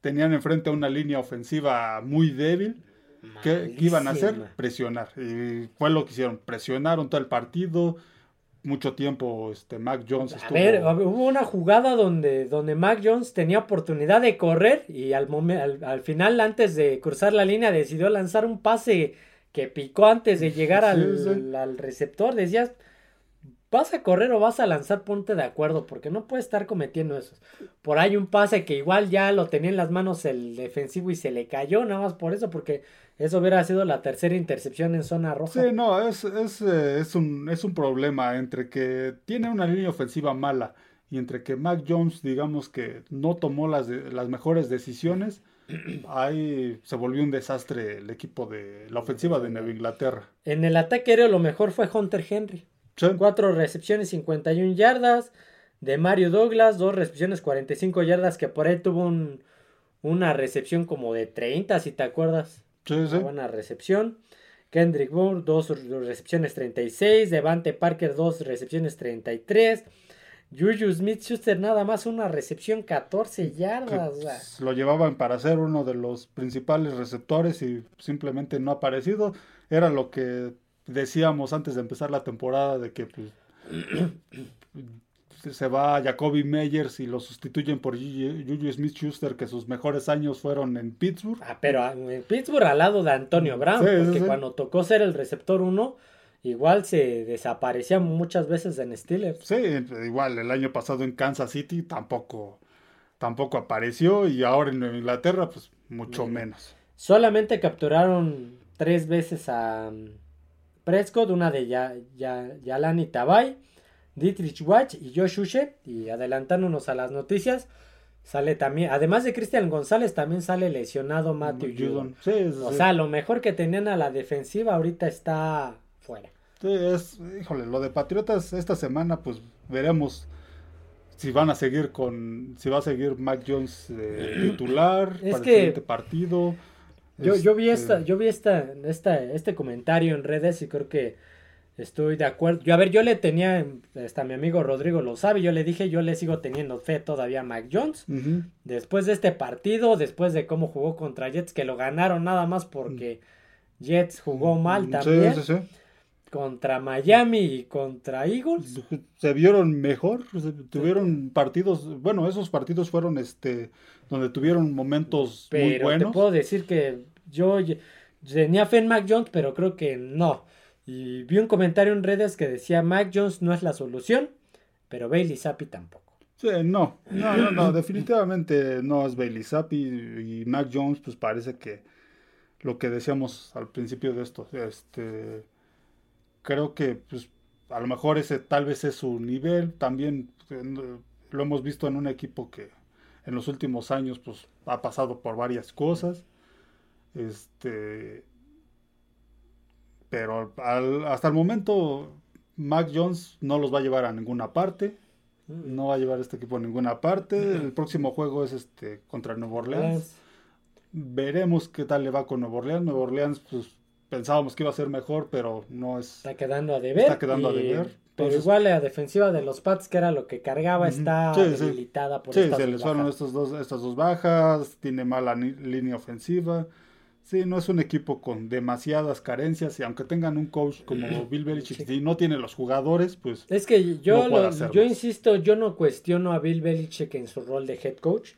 tenían enfrente una línea ofensiva muy débil. ¿Qué iban a hacer? Presionar. Y fue lo que hicieron. Presionaron todo el partido. Mucho tiempo este, Mac Jones estuvo... A ver, hubo una jugada donde, donde Mac Jones tenía oportunidad de correr y al, al, final, antes de cruzar la línea, decidió lanzar un pase que picó antes de llegar al, al receptor. Decías, vas a correr o vas a lanzar, ponte de acuerdo, porque no puedes estar cometiendo eso. Por ahí un pase que igual ya lo tenía en las manos el defensivo y se le cayó, nada más por eso, porque eso hubiera sido la tercera intercepción en zona roja. Sí, no, es, es, eh, es, un, es un problema entre que tiene una línea ofensiva mala y entre que Mac Jones, digamos que no tomó las, las mejores decisiones. Ahí se volvió un desastre el equipo de la ofensiva de Nueva Inglaterra. En el ataque aéreo lo mejor fue Hunter Henry. Cuatro recepciones, 51 yardas. De Mario Douglas, dos recepciones, 45 yardas, que por ahí tuvo una recepción como de 30, si te acuerdas. Sí, sí. Buena recepción. Kendrick Moore, dos recepciones 36. Devante Parker, dos recepciones 33. Juju Smith Schuster, nada más una recepción 14 yardas. lo llevaban para ser uno de los principales receptores y simplemente no ha aparecido. Era lo que decíamos antes de empezar la temporada de que pues, se va Jacoby Meyers y lo sustituyen por Juju Smith Schuster, que sus mejores años fueron en Pittsburgh. Ah, pero en Pittsburgh al lado de Antonio Brown, porque cuando tocó ser el receptor 1, igual se desaparecía muchas veces en Steelers. Sí, igual el año pasado en Kansas City tampoco, tampoco apareció y ahora en Inglaterra, pues mucho menos. Solamente capturaron tres veces a Prescott, una de ya, ya, Yalani Tabay, Dietrich Watch y Josh Uche. Y adelantándonos a las noticias, sale también, además de Cristian González, también sale lesionado Matthew Judon. o sea, lo mejor que tenían a la defensiva ahorita está fuera. Sí, es, híjole, lo de Patriotas esta semana, pues veremos si van a seguir con, si va a seguir Mac Jones titular para el siguiente partido. Yo, yo vi esta, este yo vi esta, esta, este comentario en redes y creo que estoy de acuerdo. Yo, a ver, yo le tenía, hasta mi amigo Rodrigo lo sabe, yo le dije, yo le sigo teniendo fe todavía a Mac Jones. Después de este partido, después de cómo jugó contra Jets, que lo ganaron nada más porque Jets jugó mal también. Sí, sí, sí contra Miami y contra Eagles. Se vieron mejor, tuvieron partidos, bueno, esos partidos fueron este donde tuvieron momentos muy buenos. Te puedo decir que yo tenía fe en Mac Jones, pero creo que no. Y vi un comentario en redes que decía Mac Jones no es la solución, pero Bailey Zappi tampoco. Sí, no, no, no, no, definitivamente no es Bailey Zappi y Mac Jones, pues parece que lo que decíamos al principio de esto, este creo que pues, a lo mejor ese tal vez es su nivel. También lo hemos visto en un equipo que en los últimos años pues, ha pasado por varias cosas. Este, pero hasta el momento Mac Jones no los va a llevar a ninguna parte. Mm. No va a llevar este equipo a ninguna parte. El próximo juego es este contra Nueva Orleans. Veremos qué tal le va con Nueva Orleans. Nueva Orleans, pues pensábamos que iba a ser mejor, pero no es. Está quedando a deber. Está quedando a deber. Pero igual la defensiva de los Pats, que era lo que cargaba, está debilitada por Sí, se les fueron estos dos, estas dos bajas, tiene mala línea ofensiva. Sí, no es un equipo con demasiadas carencias y aunque tengan un coach como Bill Belichick y no tiene los jugadores, pues es que yo yo insisto, yo no cuestiono a Bill Belichick en su rol de head coach.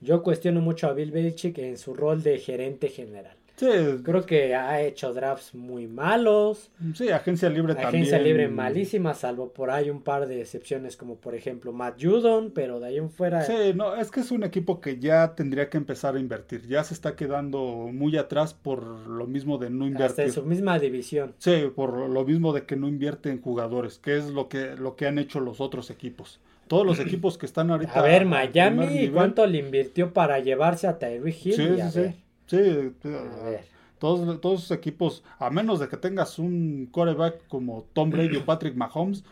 Yo cuestiono mucho a Bill Belichick en su rol de gerente general. Creo que ha hecho drafts muy malos. Sí, agencia libre también. Agencia libre malísima, salvo por ahí un par de excepciones como por ejemplo Matt Judon, pero de ahí en fuera... Sí, no, es que es un equipo que ya tendría que empezar a invertir. Ya se está quedando muy atrás por lo mismo de no invertir. Hasta en su misma división. Sí, por lo mismo de que no invierte en jugadores, que es lo que, lo que han hecho los otros equipos todos los equipos que están ahorita. A ver, Miami, ¿cuánto le invirtió para llevarse a Tyreek Hill? Sí, sí, sí. Sí, todos, todos equipos, a menos de que tengas un coreback como Tom Brady o Patrick Mahomes,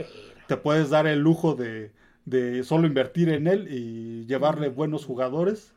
te puedes dar el lujo de, de solo invertir en él y llevarle buenos jugadores.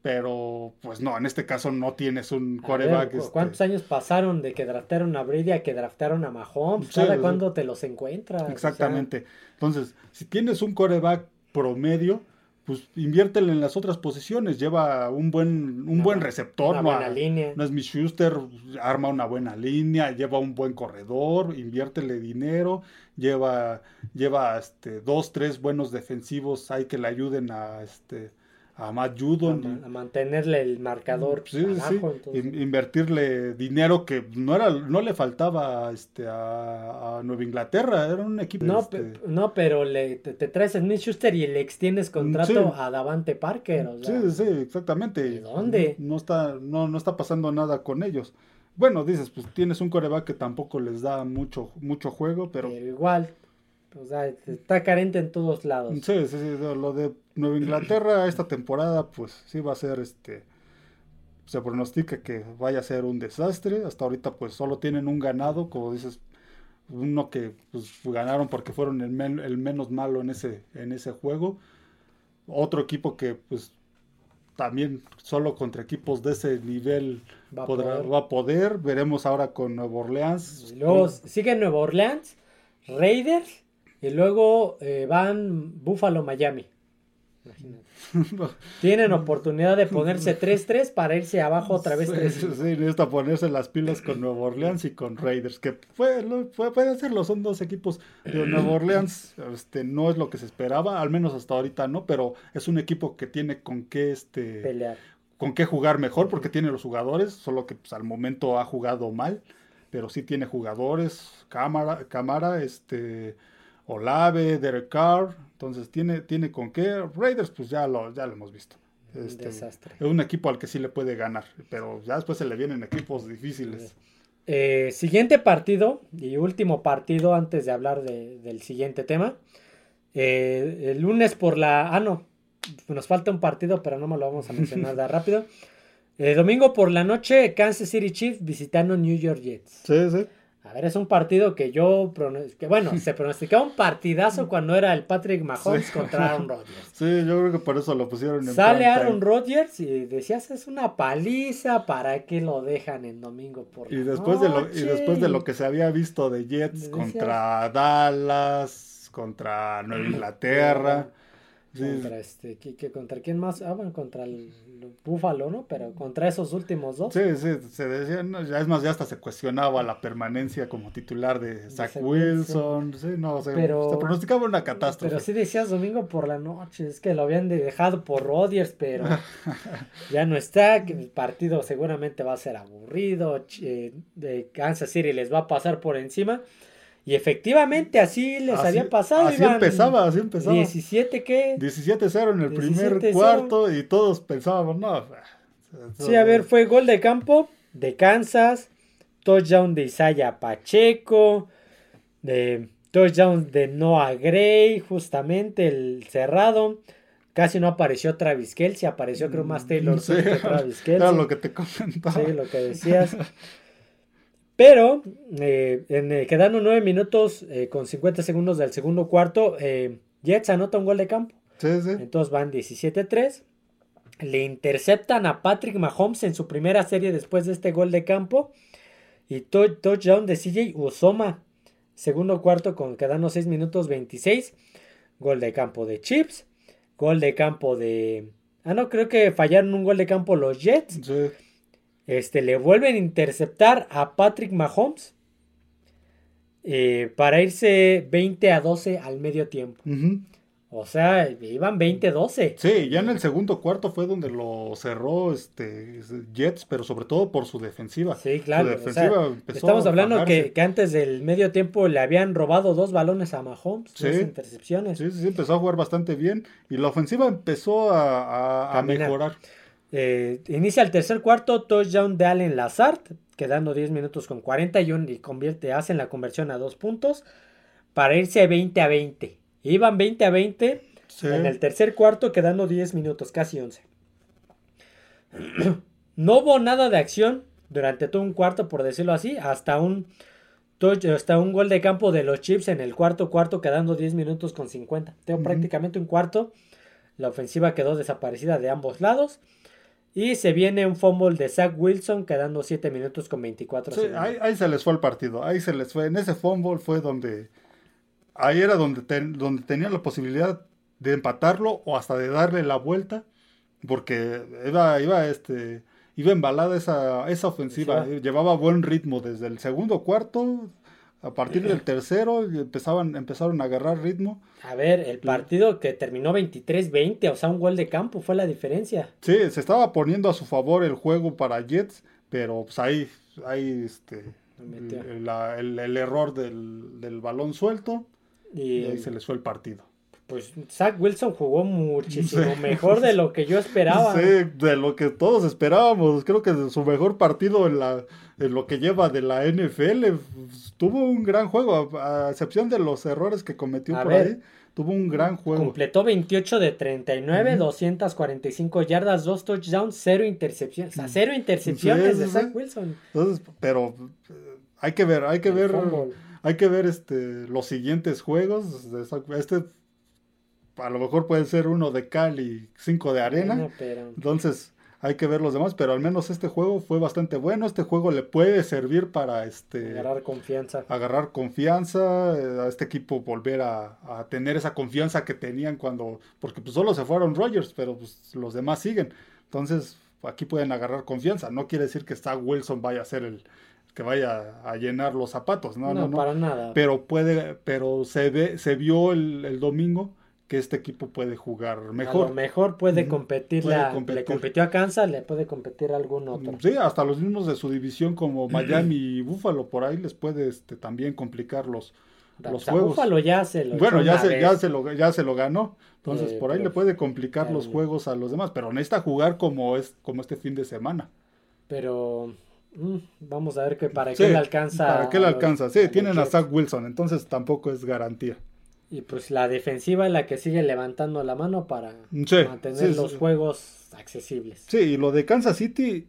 Pero, pues no, en este caso no tienes un coreback. Este ¿Cuántos años pasaron de que draftaron a Brady a que draftaron a Mahomes? ¿Cada cuándo te los encuentras? Exactamente. Entonces, si tienes un coreback promedio, pues inviértele en las otras posiciones, lleva un buen, un buen receptor, una no, buena línea. no es mi Schuster, arma una buena línea, lleva un buen corredor, inviértele dinero, lleva, lleva este, dos, tres buenos defensivos hay que le ayuden a este a Judon. A, mantenerle el marcador sí, abajo, sí. invertirle dinero que no era no le faltaba este a, Nueva Inglaterra, era un equipo. No, este no pero le, te, traes a Smith Schuster y le extiendes contrato a Davante Parker. sí, sí, exactamente. ¿De dónde? No, está, no, no está pasando nada con ellos. Bueno, dices, pues tienes un coreback que tampoco les da mucho, mucho juego, pero... Pero igual, o sea, está carente en todos lados. Sí, sí, sí. Lo de Nueva Inglaterra esta temporada, pues sí va a ser este. Se pronostica que vaya a ser un desastre. Hasta ahorita, pues solo tienen un ganado, como dices, uno que pues, ganaron porque fueron el, el menos malo en ese, en ese juego. Otro equipo que, pues, también solo contra equipos de ese nivel va, podrá, va a poder. Veremos ahora con Nueva Orleans. luego sigue Nueva Orleans, Raiders y luego eh, van Buffalo, Miami. Tienen oportunidad de ponerse 3-3 para irse abajo otra vez 3 Sí, sí, necesita ponerse las pilas con Nueva Orleans y con Raiders, que puede, puede hacerlo, son dos equipos. De Nueva Orleans este, no es lo que se esperaba, al menos hasta ahorita no, pero es un equipo que tiene con qué este, pelear. Con qué jugar mejor, porque tiene los jugadores, solo que pues, al momento ha jugado mal, pero sí tiene jugadores, cámara, cámara, este Olave, Derek Carr, entonces tiene, tiene con qué. Raiders, pues ya lo, ya lo hemos visto. Este, Desastre. Es un equipo al que sí le puede ganar, pero ya después se le vienen equipos difíciles. Eh, siguiente partido y último partido antes de hablar del siguiente tema. Eh, el lunes por la... Ah, no. Nos falta un partido, pero no me lo vamos a mencionar de rápido. El domingo por la noche, Kansas City Chiefs visitando New York Jets. Sí, sí. A ver, es un partido que yo, que bueno, se pronosticaba un partidazo cuando era el Patrick Mahomes contra Aaron Rodgers. Sí, yo creo que por eso lo pusieron en Sale Aaron Rodgers y decías, es una paliza, ¿para qué lo dejan en domingo por y después de lo Y después de lo que se había visto de Jets contra Dallas, contra Nueva Inglaterra... Contra este, que, contra quién más, ah, bueno, contra el, Búfalo, ¿no? Pero contra esos últimos dos. Sí, sí, se decía, ya es más, ya hasta se cuestionaba la permanencia como titular de Zach Wilson, sí, no, se, se pronosticaba una catástrofe. Pero sí decías domingo por la noche, es que lo habían dejado por Rodgers, pero ya no está, que el partido seguramente va a ser aburrido, eh, de Kansas City les va a pasar por encima. Y efectivamente así les había pasado. Así empezaba, así empezaba. 17 qué? 17-0 en el primer cuarto y todos pensábamos, no. Sí, a ver, fue gol de campo de Kansas, touchdown de Isaiah Pacheco, de touchdown de Noah Gray, justamente el cerrado. Casi no apareció Travis Kelsey, apareció creo más Taylor Swift que Travis Kelsey. Era lo que te comentaba. Sí, lo que decías. Pero eh, en, eh, quedando 9 minutos eh, con 50 segundos del segundo cuarto, Jets anota un gol de campo. Sí, sí. Entonces van 17-3. Le interceptan a Patrick Mahomes en su primera serie después de este gol de campo. Y touchdown de CJ Usoma. Segundo cuarto con quedando 6 minutos 26. Gol de campo de Chips. Gol de campo de... Ah, no, creo que fallaron un gol de campo los Jets. Sí. Este, le vuelven a interceptar a Patrick Mahomes eh, para irse 20 a 12 al medio tiempo. O sea, iban 20-12. Sí, ya en el segundo cuarto fue donde lo cerró este Jets, pero sobre todo por su defensiva. Sí, claro. estamos hablando que, antes del medio tiempo le habían robado dos balones a Mahomes, dos intercepciones. Sí, sí, sí, empezó a jugar bastante bien y la ofensiva empezó a, mejorar. Eh, inicia el tercer cuarto, touchdown de Allen Lazard, quedando 10 minutos con 41 y convierte, hacen la conversión a dos puntos para irse 20 a 20. Iban 20 a 20 en el tercer cuarto, quedando 10 minutos, casi 11. no hubo nada de acción durante todo un cuarto, por decirlo así, hasta un, hasta un gol de campo de los Chips en el cuarto cuarto, quedando 10 minutos con 50. Tengo prácticamente un cuarto. La ofensiva quedó desaparecida de ambos lados. Y se viene un fumble de Zach Wilson quedando 7 minutos con 24 sí, ahí, ahí, se les fue el partido. Ahí se les fue. En ese fumble fue donde ahí era donde, donde tenía la posibilidad de empatarlo o hasta de darle la vuelta, porque iba, iba, este, iba embalada esa, esa ofensiva, llevaba buen ritmo desde el segundo cuarto, a partir del tercero empezaban, empezaron a agarrar ritmo. A ver, el partido que terminó 23-20, o sea, un gol de campo fue la diferencia. Sí, se estaba poniendo a su favor el juego para Jets, pero pues ahí, ahí este, el, el, error del, del balón suelto y, ahí se les fue el partido. Pues Zach Wilson jugó muchísimo mejor de lo que yo esperaba. Sí, de lo que todos esperábamos. Creo que su mejor partido en, la, en lo que lleva de la NFL tuvo un gran juego, a, excepción de los errores que cometió por ahí. Tuvo un gran juego. Completó 28 de 39, 245 yardas, 2 touchdowns, 0 intercepciones. O sea, 0 intercepciones de Zach Wilson. Entonces, pero eh, hay que ver, hay que ver. Hay que ver este, los siguientes juegos. Este a lo mejor puede ser uno de cal y cinco de arena. Entonces hay que ver los demás, pero al menos este juego fue bastante bueno. Este juego le puede servir para este agarrar confianza. Agarrar confianza, eh, a este equipo volver a, tener esa confianza que tenían cuando, porque pues solo se fueron Rogers, pero pues los demás siguen. Entonces aquí pueden agarrar confianza. No quiere decir que Zach Wilson vaya a ser el, que vaya a llenar los zapatos, no, no, no, para nada. Pero puede, pero se ve, se vio el, domingo que este equipo puede jugar mejor. A lo mejor puede competir, le compitió a Kansas, le puede competir a algún otro. Sí, hasta los mismos de su división como Miami y Buffalo, por ahí les puede este, también complicar los, los juegos. Buffalo ya se lo Bueno, ya se, ya se, lo, ya se lo ganó. Entonces, por ahí le puede complicar los juegos a los demás, pero necesita jugar como es como este fin de semana. Pero Mm, vamos a ver que para qué le alcanza. Para qué le alcanza. Sí, tienen a Zach Wilson, entonces tampoco es garantía. Y pues la defensiva es la que sigue levantando la mano para mantener los juegos accesibles. Sí, y lo de Kansas City,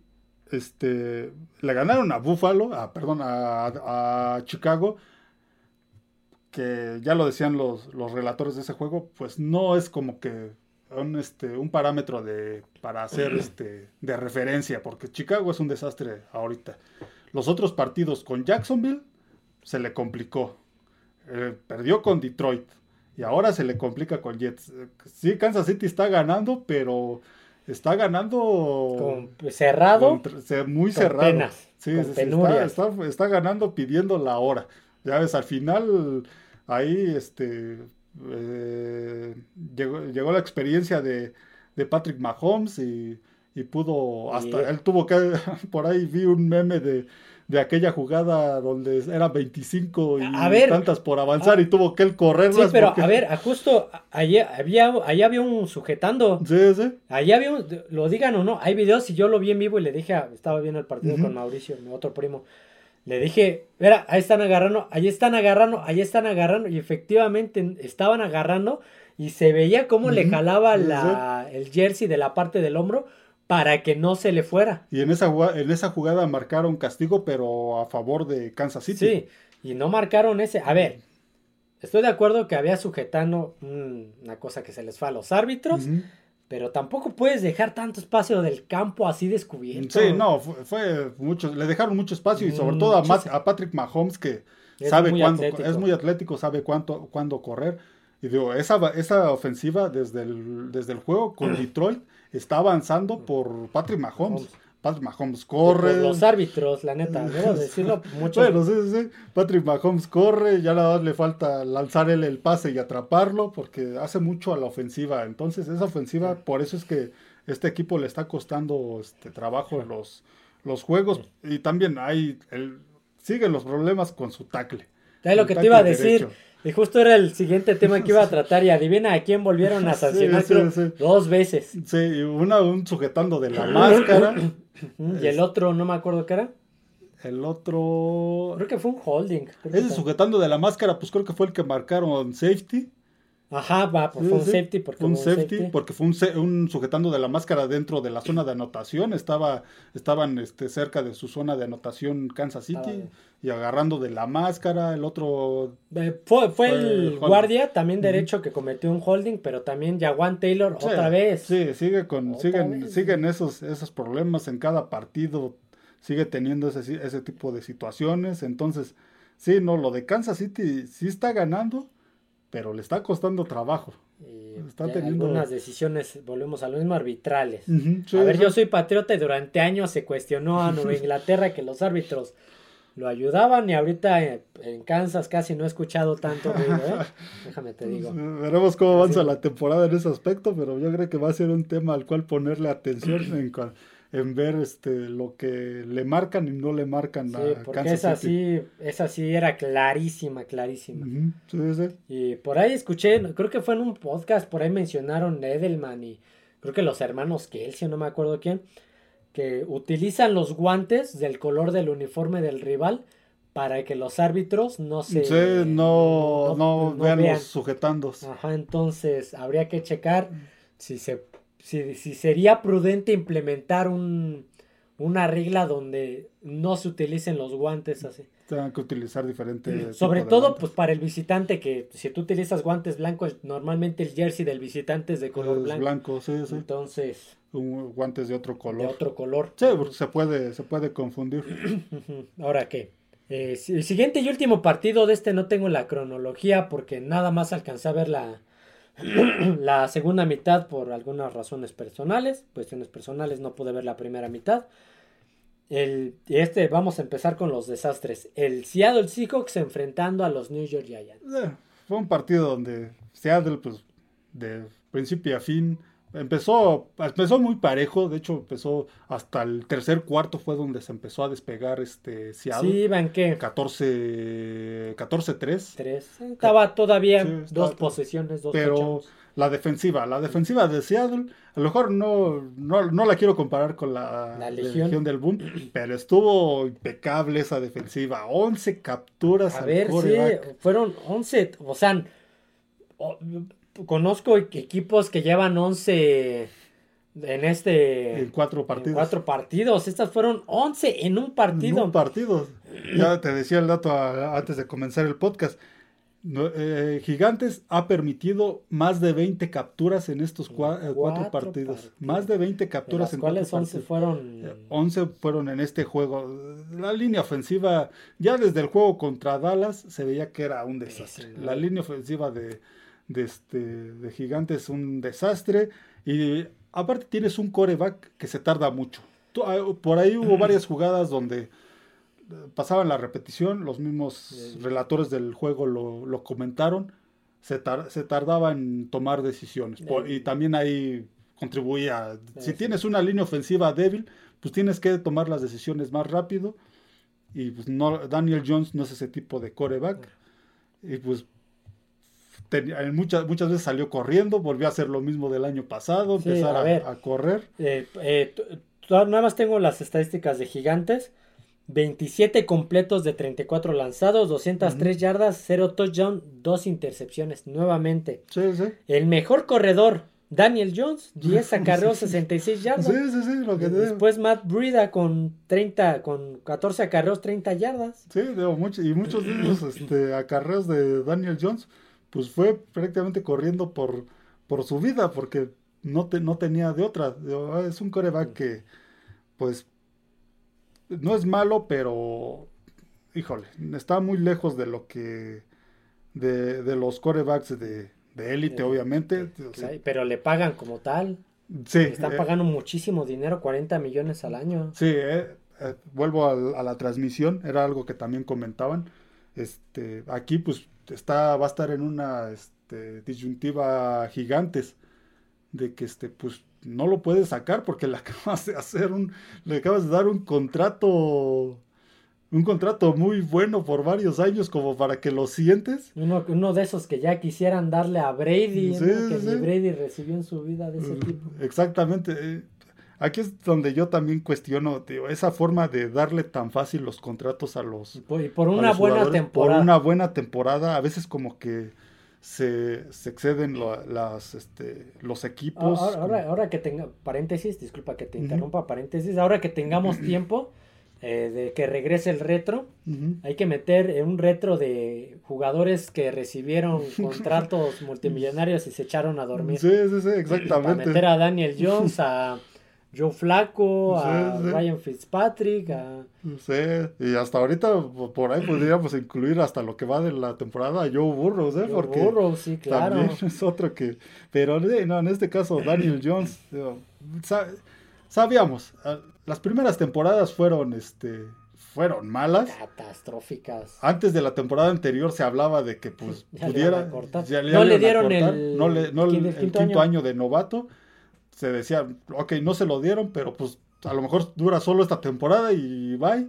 este, le ganaron a Buffalo, a, perdón, a, a Chicago, que ya lo decían los, los relatores de ese juego, pues no es como que un, este, un parámetro de, para hacer este, de referencia, porque Chicago es un desastre ahorita. Los otros partidos con Jacksonville se le complicó. Eh, perdió con Detroit y ahora se le complica con Jets. Sí, Kansas City está ganando, pero está ganando cerrado, muy cerrado. sí, está, está, ganando pidiendo la hora. Ya ves, al final ahí este eh, llegó, llegó, la experiencia de, Patrick Mahomes y, pudo, hasta él tuvo que, por ahí vi un meme de, de aquella jugada donde era 25 y tantas por avanzar y tuvo que él correrlas. Sí, pero a ver, justo allá había, allá había un sujetando. Sí, sí. Allá había un, lo digan o no, hay videos y yo lo vi en vivo y le dije, estaba viendo el partido con Mauricio, mi otro primo. Le dije, mira, ahí están agarrando, ahí están agarrando, ahí están agarrando. Y efectivamente estaban agarrando y se veía cómo le jalaba la, el jersey de la parte del hombro para que no se le fuera. Y en esa, en esa jugada marcaron castigo, pero a favor de Kansas City. Sí, y no marcaron ese. A ver, estoy de acuerdo que había sujetando una cosa que se les fue a los árbitros. Pero tampoco puedes dejar tanto espacio del campo así descubierto. Sí, no, fue, mucho, le dejaron mucho espacio y sobre todo a, a, Patrick Mahomes que sabe cuándo, es muy atlético, sabe cuánto, cuándo correr. Y digo, esa, esa ofensiva desde el, desde el juego con Detroit está avanzando por Patrick Mahomes. Patrick Mahomes corre. los árbitros, la neta, debo decirlo mucho. bueno, sí, sí, Patrick Mahomes corre, ya nada más le falta lanzar él el pase y atraparlo, porque hace mucho a la ofensiva. Entonces, esa ofensiva, por eso es que este equipo le está costando este trabajo los, los juegos. Y también hay el, siguen los problemas con su tackle. Es lo que te iba a decir. Y justo era el siguiente tema que iba a tratar y adivina a quién volvieron a sancionar dos veces. Sí, una un sujetando de la máscara. y el otro, no me acuerdo qué era. El otro... Creo que fue un holding. Ese sujetando de la máscara, pues creo que fue el que marcaron safety. Ajá, va, pues fue un safety porque un safety, porque fue un, sujetando de la máscara dentro de la zona de anotación, estaba estaban este cerca de su zona de anotación Kansas City y agarrando de la máscara, el otro eh, fue, el guardia también derecho que cometió un holding, pero también Jawan Taylor otra vez. Sí, sigue con siguen siguen esos esos problemas en cada partido, sigue teniendo ese ese tipo de situaciones, entonces sí, no, lo de Kansas City sí está ganando pero le está costando trabajo. está teniendo algunas decisiones, volvemos a lo mismo, arbitrales. a ver, yo soy patriota y durante años se cuestionó a Nueva Inglaterra que los árbitros lo ayudaban y ahorita en, Kansas casi no he escuchado tanto ¿eh? Déjame te digo. Veremos cómo avanza la temporada en ese aspecto, pero yo creo que va a ser un tema al cual ponerle atención en en ver este lo que le marcan y no le marcan sí, porque esa sí, esa sí era clarísima, clarísima. Y por ahí escuché, creo que fue en un podcast, por ahí mencionaron Edelman y creo que los hermanos Kelsey, no me acuerdo quién, que utilizan los guantes del color del uniforme del rival para que los árbitros no se no, no, vean, los sujetandos. Ajá, entonces habría que checar si se si, sería prudente implementar un, una regla donde no se utilicen los guantes así. Tengan que utilizar diferentes. Sobre todo, pues para el visitante, que si tú utilizas guantes blancos, normalmente el jersey del visitante es de color blanco. blanco. sí, sí. Entonces. Un, guantes de otro color. De otro color. Sí, se puede, se puede confundir. Ahora qué. Eh, el siguiente y último partido de este no tengo la cronología porque nada más alcancé a ver la, la segunda mitad por algunas razones personales, cuestiones personales, no pude ver la primera mitad. El, este, vamos a empezar con los desastres. El Seattle Seahawks enfrentando a los New York Giants. Eh, fue un partido donde Seattle, pues, de principio a fin, Empezó, empezó muy parejo, de hecho empezó hasta el tercer cuarto fue donde se empezó a despegar este Seattle. Sí, ¿iban qué? 14 14-3. Estaba todavía dos posesiones, dos Pero la defensiva, la defensiva de Seattle, a lo mejor no, no, la quiero comparar con la, legión. del Boom, pero estuvo impecable esa defensiva. 11 capturas a ver, sí, fueron 11, o sea, conozco equipos que llevan 11 en este... En cuatro partidos. cuatro partidos. Estas fueron 11 en un partido. En un partido. Ya te decía el dato antes de comenzar el podcast. Eh, Gigantes ha permitido más de 20 capturas en estos eh, cuatro, partidos. Más de 20 capturas en cuáles 11 fueron? 11 fueron en este juego. La línea ofensiva, ya desde el juego contra Dallas, se veía que era un desastre. La línea ofensiva de, de, este, de Gigantes un desastre. Y aparte tienes un coreback que se tarda mucho. Ah, por ahí hubo varias jugadas donde eh, pasaban la repetición, los mismos relatores del juego lo, comentaron, se, se, tardaba en tomar decisiones. y también ahí contribuía, si tienes una línea ofensiva débil, pues tienes que tomar las decisiones más rápido. Y pues no, Daniel Jones no es ese tipo de coreback. Y pues muchas, muchas veces salió corriendo, volvió a hacer lo mismo del año pasado, empezar a, correr. Eh, eh, nada más tengo las estadísticas de gigantes. 27 completos de 34 lanzados, 203 yardas, 0 touchdown, 2 intercepciones nuevamente. El mejor corredor, Daniel Jones, 10 acarreos, 66 yardas. Después Matt Brida con 30, con 14 acarreos, 30 yardas. Sí, y muchos de los este, acarreos de Daniel Jones pues fue prácticamente corriendo por, por su vida, porque no, te, no tenía de otra. Ah, es un coreback que, pues, no es malo, pero, híjole, está muy lejos de lo que, de, de los corebacks de, de élite, obviamente. pero le pagan como tal. Sí. Están eh, pagando muchísimo dinero, 40 millones al año. Sí, eh, eh, vuelvo a, la transmisión, era algo que también comentaban. Este, aquí pues está, va a estar en una este, disyuntiva gigantes de que este, pues no lo puedes sacar porque le acabas de hacer un, le acabas de dar un contrato un contrato muy bueno por varios años como para que lo sientes. Uno, uno de esos que ya quisieran darle a Brady, que Brady recibió en su vida de ese tipo. Exactamente. Aquí es donde yo también cuestiono esa forma de darle tan fácil los contratos a los... Y por, una buena temporada. Por una buena temporada, a veces como que se, exceden las, este, los equipos. Ahora, ahora, que tenga, paréntesis, disculpa que te interrumpa, paréntesis, ahora que tengamos tiempo eh, de que regrese el retro. Hay que meter un retro de jugadores que recibieron contratos multimillonarios y se echaron a dormir. Sí, sí, sí, exactamente. meter a Daniel Jones, a Joe Flaco, a Ryan Fitzpatrick, a... Sí, y hasta ahorita por ahí podríamos incluir hasta lo que va de la temporada a Joe Burrows, ¿eh? Joe Burrows, sí, claro. También es otro que... Pero no, en este caso Daniel Jones, sabíamos, las primeras temporadas fueron, este, fueron malas. Catastróficas. Antes de la temporada anterior se hablaba de que pues pudiera. no le dieron el, no le, no el, quinto, año. de novato. Se decía, ok, no se lo dieron, pero pues a lo mejor dura solo esta temporada y bye.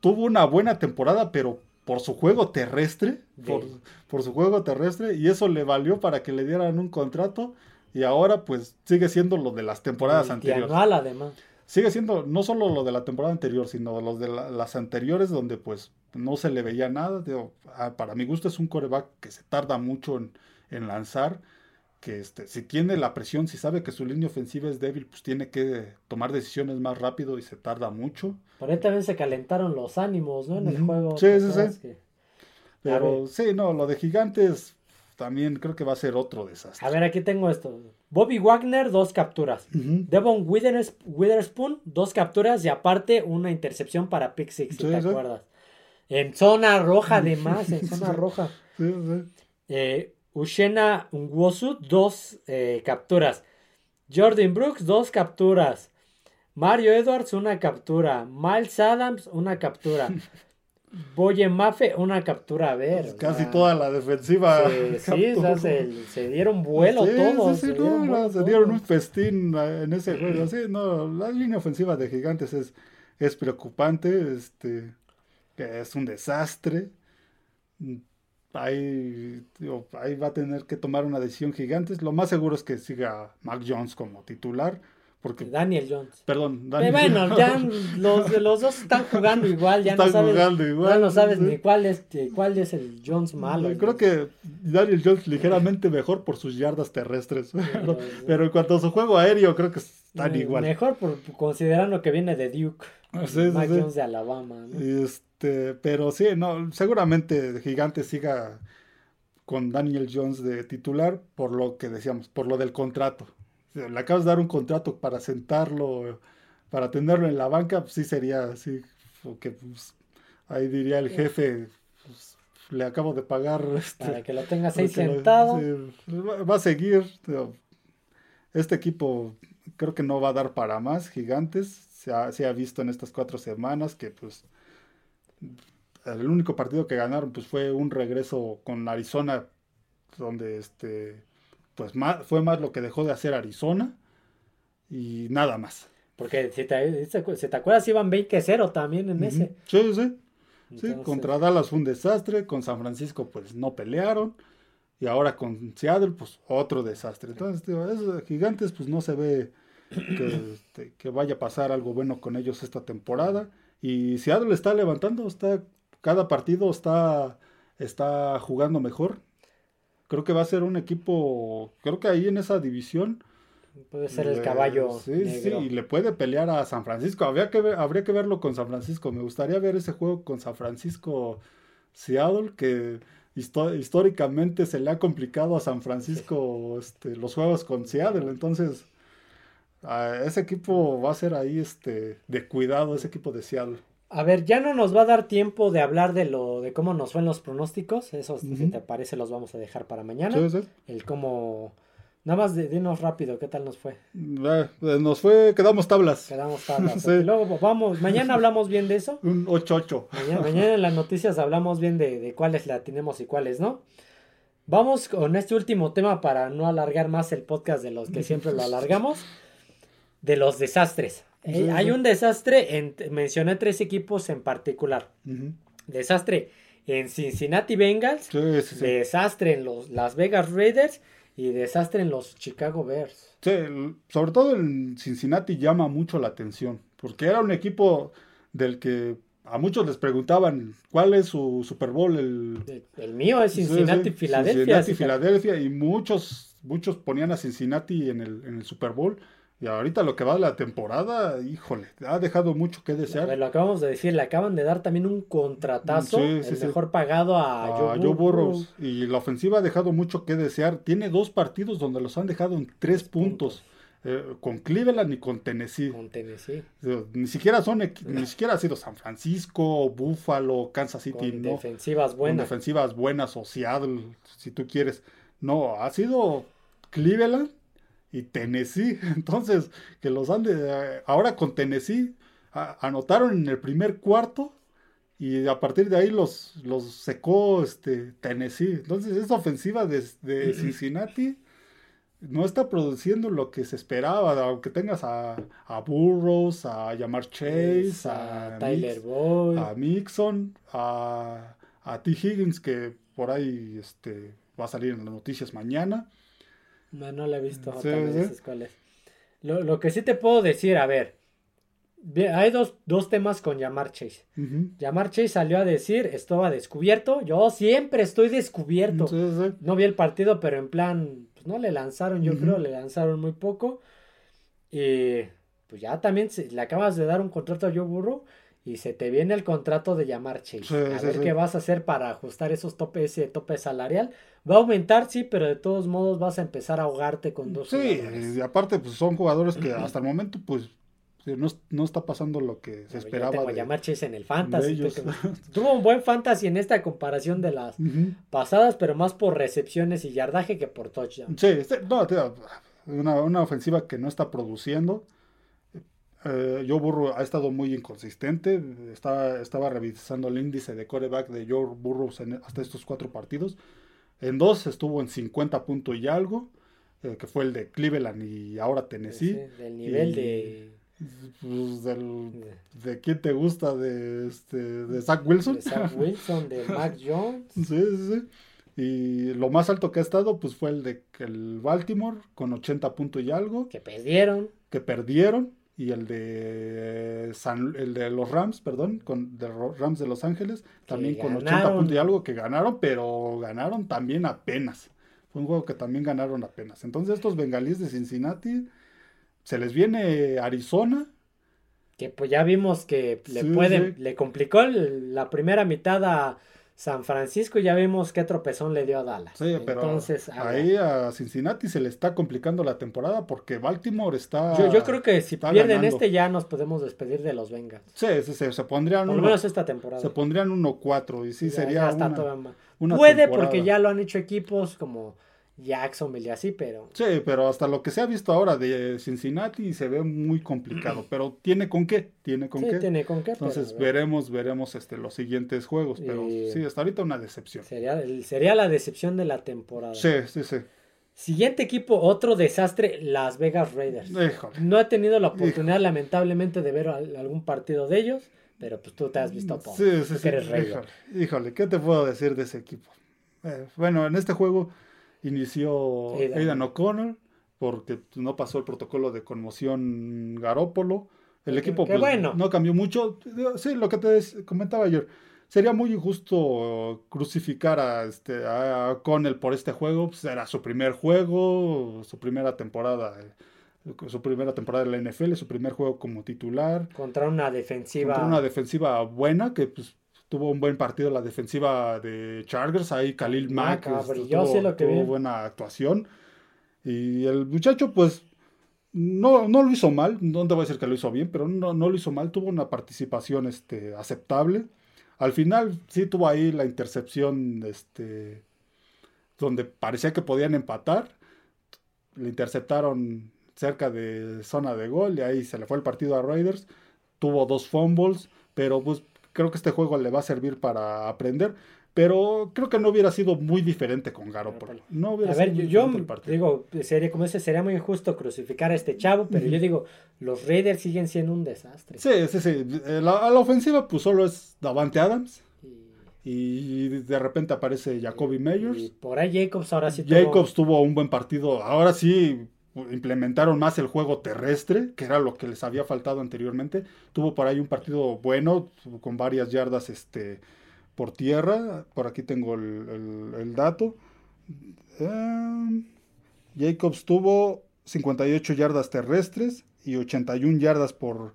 Tuvo una buena temporada, pero por su juego terrestre, por, por, su juego terrestre, y eso le valió para que le dieran un contrato, y ahora pues sigue siendo lo de las temporadas anteriores. además sigue siendo no solo lo de la temporada anterior, sino los de las anteriores donde pues no se le veía nada. para mi gusto es un coreback que se tarda mucho en, lanzar, que este, si tiene la presión, si sabe que su línea ofensiva es débil, pues tiene que tomar decisiones más rápido y se tarda mucho. Por ahí también se calentaron los ánimos, ¿no? En el juego. Sí, sí, sí. Pero sí, no, lo de gigantes también creo que va a ser otro desastre. A ver, aquí tengo esto. Bobby Wagner, dos capturas. Devon Witherspoon, dos capturas y aparte una intercepción para Pick Six, si te acuerdas. En zona roja, además, en zona roja. Eh, Ushena Nwosu, dos eh, capturas. Jordan Brooks, dos capturas. Mario Edwards, una captura. Miles Adams, una captura. Boye Mafe, una captura a ver. Pues casi toda la defensiva. sí, se, dieron vuelo todos. se, dieron, un festín en ese juego. Sí, no, la línea ofensiva de Gigantes es, es preocupante. Este, es un desastre. Ahí, ahí va a tener que tomar una decisión Gigantes. Lo más seguro es que siga Mac Jones como titular Daniel Jones. Perdón, Daniel bueno, ya los, los dos están jugando igual, ya no sabes, ya no sabes ni cuál es, cuál es el Jones malo. creo que Daniel Jones ligeramente mejor por sus yardas terrestres, pero, en cuanto a su juego aéreo creo que están igual. Mejor por, considerando que viene de Duke, ah, Jones de Alabama. Este, pero sí, no, seguramente Gigante siga con Daniel Jones de titular por lo que decíamos, por lo del contrato le acabas de dar un contrato para sentarlo, para tenerlo en la banca, pues sí sería así, que pues, ahí diría el jefe, pues, le acabo de pagar. Este, para que lo tengas ahí sentado. va a seguir. Este equipo creo que no va a dar para más, gigantes. Se ha, se ha visto en estas cuatro semanas que pues el único partido que ganaron pues fue un regreso con Arizona donde este pues más, fue más lo que dejó de hacer Arizona y nada más. Porque si te, si te acuerdas iban 20-0 también en ese. Sí, sí. sí, contra Dallas fue un desastre, con San Francisco pues no pelearon y ahora con Seattle pues otro desastre. Entonces, tío, esos gigantes pues no se ve que, este, que, vaya a pasar algo bueno con ellos esta temporada y Seattle está levantando, está cada partido está está jugando mejor creo que va a ser un equipo, creo que ahí en esa división. Puede ser el caballo. Sí, sí, y le puede pelear a San Francisco. Habría que, habría que verlo con San Francisco. Me gustaría ver ese juego con San Francisco Seattle, que históricamente se le ha complicado a San Francisco este, los juegos con Seattle. Entonces, ese equipo va a ser ahí este, de cuidado, ese equipo de Seattle. A ver, ya no nos va a dar tiempo de hablar de lo de cómo nos fue en los pronósticos. Eso, si te parece, los vamos a dejar para mañana. El cómo Nada más dinos rápido, ¿qué tal nos fue? Eh, nos fue, quedamos tablas. Quedamos tablas. Luego vamos, mañana hablamos bien de eso. Un 8-8. Mañana, en las noticias hablamos bien de, de cuáles la tenemos y cuáles no. Vamos con este último tema para no alargar más el podcast de los que siempre lo alargamos. De los desastres. Eh, hay un desastre, en, mencioné tres equipos en particular. Desastre en Cincinnati Bengals, desastre en los Las Vegas Raiders y desastre en los Chicago Bears. Sí, sobre todo en Cincinnati llama mucho la atención, porque era un equipo del que a muchos les preguntaban cuál es su Super Bowl. El, el, mío es Cincinnati, Filadelfia. Cincinnati, Filadelfia, y muchos, muchos ponían a Cincinnati en el, en el Super Bowl. Y ahorita lo que va de la temporada, híjole, ha dejado mucho que desear. lo acabamos de decir, le acaban de dar también un contratazo, el mejor pagado a, Joe, Burrows. Y la ofensiva ha dejado mucho que desear. Tiene dos partidos donde los han dejado en tres puntos. Eh, con Cleveland y con Tennessee. Con Tennessee. Ni siquiera son, ni siquiera ha sido San Francisco, Buffalo, Kansas City. Con defensivas buenas. Con defensivas buenas o Seattle, si tú quieres. No, ha sido Cleveland y Tennessee. Entonces, que los han de, ahora con Tennessee anotaron en el primer cuarto y a partir de ahí los, los secó este, Tennessee. Entonces, esa ofensiva de, de Cincinnati no está produciendo lo que se esperaba, aunque tengas a, a Burroughs, a Yamar Chase, a, Tyler Boyd, a Mixon, a, a T. Higgins, que por ahí este, va a salir en las noticias mañana. No, no la he visto. cuál es. Lo, que sí te puedo decir, a ver, hay dos, dos temas con Yamar Chase. Yamar Chase salió a decir, estaba descubierto. Yo siempre estoy descubierto. no vi el partido, pero en plan, pues no le lanzaron, yo creo, le lanzaron muy poco. Y pues ya también le acabas de dar un contrato a Joe Burrow y se te viene el contrato de llamar Chase. a ver qué vas a hacer para ajustar esos topes, ese tope salarial. Va a aumentar, sí, pero de todos modos vas a empezar a ahogarte con dos. Sí, y aparte, pues son jugadores que hasta el momento, pues no, no está pasando lo que se esperaba. Yo tengo llamar Chase en el fantasy. Tuvo un buen fantasy en esta comparación de las pasadas, pero más por recepciones y yardaje que por touchdown. Sí, no, una, una ofensiva que no está produciendo eh, Joe Burrow ha estado muy inconsistente. Estaba, estaba revisando el índice de coreback de Joe Burrow hasta estos cuatro partidos. En dos estuvo en 50 puntos y algo, eh, que fue el de Cleveland y ahora Tennessee. del nivel de... Pues, de quién te gusta, de, este, de Zach Wilson. De Zach Wilson, de Mac Jones. sí, sí, sí. Y lo más alto que ha estado, pues fue el de el Baltimore, con 80 puntos y algo. Que perdieron. Que perdieron y el de el de los Rams, perdón, con de Rams de Los Ángeles, también con 80 puntos y algo que ganaron, pero ganaron también apenas. Fue un juego que también ganaron apenas. Entonces estos bengalíes de Cincinnati se les viene Arizona que pues ya vimos que le puede le complicó la primera mitad a San Francisco ya vimos qué tropezón le dio a Dallas. Sí, pero Entonces, ahí a Cincinnati se le está complicando la temporada porque Baltimore está. Yo, yo creo que si pierden este ya nos podemos despedir de los Bengals. Sí, sí, sí se pondrían. Por lo menos esta temporada. Se pondrían 1-4 y sí sería. una, Puede porque ya lo han hecho equipos como Jacksonville y así, pero... Sí, pero hasta lo que se ha visto ahora de Cincinnati se ve muy complicado, pero tiene con qué, tiene con qué. tiene con qué. Entonces veremos, veremos este, los siguientes juegos, pero sí, hasta ahorita una decepción. Sería, sería la decepción de la temporada. Sí, sí, sí. Siguiente equipo, otro desastre, Las Vegas Raiders. No he tenido la oportunidad, lamentablemente, de ver algún partido de ellos, pero pues tú te has visto todo. Sí, sí, sí. Híjole, ¿qué te puedo decir de ese equipo? Eh, bueno, en este juego inició Aidan O'Connor porque no pasó el protocolo de conmoción Garópolo. El equipo pues, no cambió mucho. Sí, lo que te comentaba ayer. Sería muy injusto crucificar a, este, a Connell por este juego. Pues, era su primer juego, su primera temporada, eh, su primera temporada de la NFL, su primer juego como titular. Contra una defensiva. Contra una defensiva buena que pues, tuvo un buen partido la defensiva de Chargers, ahí Khalil Mack este, tuvo, buena actuación. Y el muchacho, pues, no, no lo hizo mal, no te voy a decir que lo hizo bien, pero no, no lo hizo mal, tuvo una participación este, aceptable. Al final sí tuvo ahí la intercepción este, donde parecía que podían empatar. le interceptaron cerca de zona de gol y ahí se le fue el partido a Raiders. Tuvo dos fumbles, pero pues creo que este juego le va a servir para aprender. Pero creo que no hubiera sido muy diferente con Garoppolo. No hubiera a ver, yo, digo, sería, como ese, sería muy injusto crucificar a este chavo, pero yo digo, los Raiders siguen siendo un desastre. Sí, sí, sí. Eh, la, a la ofensiva, pues solo es Davante Adams. Y, de repente aparece Jacoby Meyers. Y por ahí Jacobs ahora sí Jacobs tuvo un buen partido. Ahora sí implementaron más el juego terrestre, que era lo que les había faltado anteriormente. Tuvo por ahí un partido bueno, con varias yardas este, por tierra. Por aquí tengo el, dato. Em, Jacobs tuvo 58 yardas terrestres y 81 yardas por,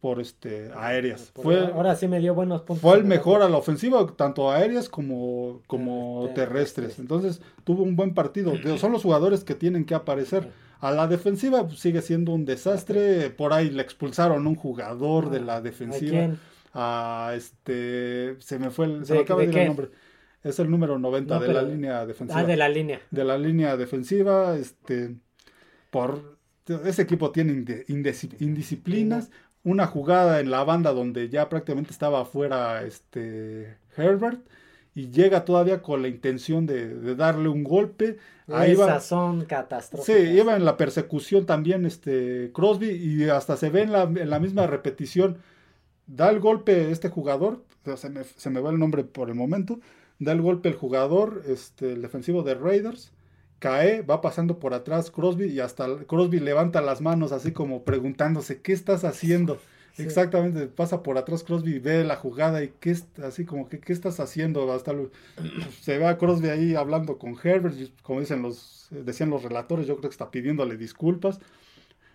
por este, aéreas. fue, ahora sí me dio buenos puntos. Fue el mejor a la ofensiva, tanto aéreas como, como terrestres. Entonces tuvo un buen partido. Son los jugadores que tienen que aparecer. A la defensiva pues, sigue siendo un desastre. Por ahí le expulsaron un jugador de la defensiva. A este se me fue el, se me acaba de, ir el nombre. Es el número 90 de la línea defensiva. ah de la línea. De la línea defensiva este por ese equipo tiene indisciplinas. Una jugada en la banda donde ya prácticamente estaba afuera este Herbert y llega todavía con la intención de, darle un golpe. Ahí Esas son catastróficas. Sí, iba en la persecución también este Crosby y hasta se ve en la, en la misma repetición. Da el golpe este jugador, se me, se me, va el nombre por el momento, da el golpe el jugador, este, el defensivo de Raiders, cae, va pasando por atrás Crosby y hasta Crosby levanta las manos así como preguntándose, ¿qué estás haciendo? Exactamente, pasa por atrás Crosby ve la jugada y qué así como que qué estás haciendo hasta se ve a Crosby ahí hablando con Herbert, como dicen los decían los relatores, yo creo que está pidiéndole disculpas.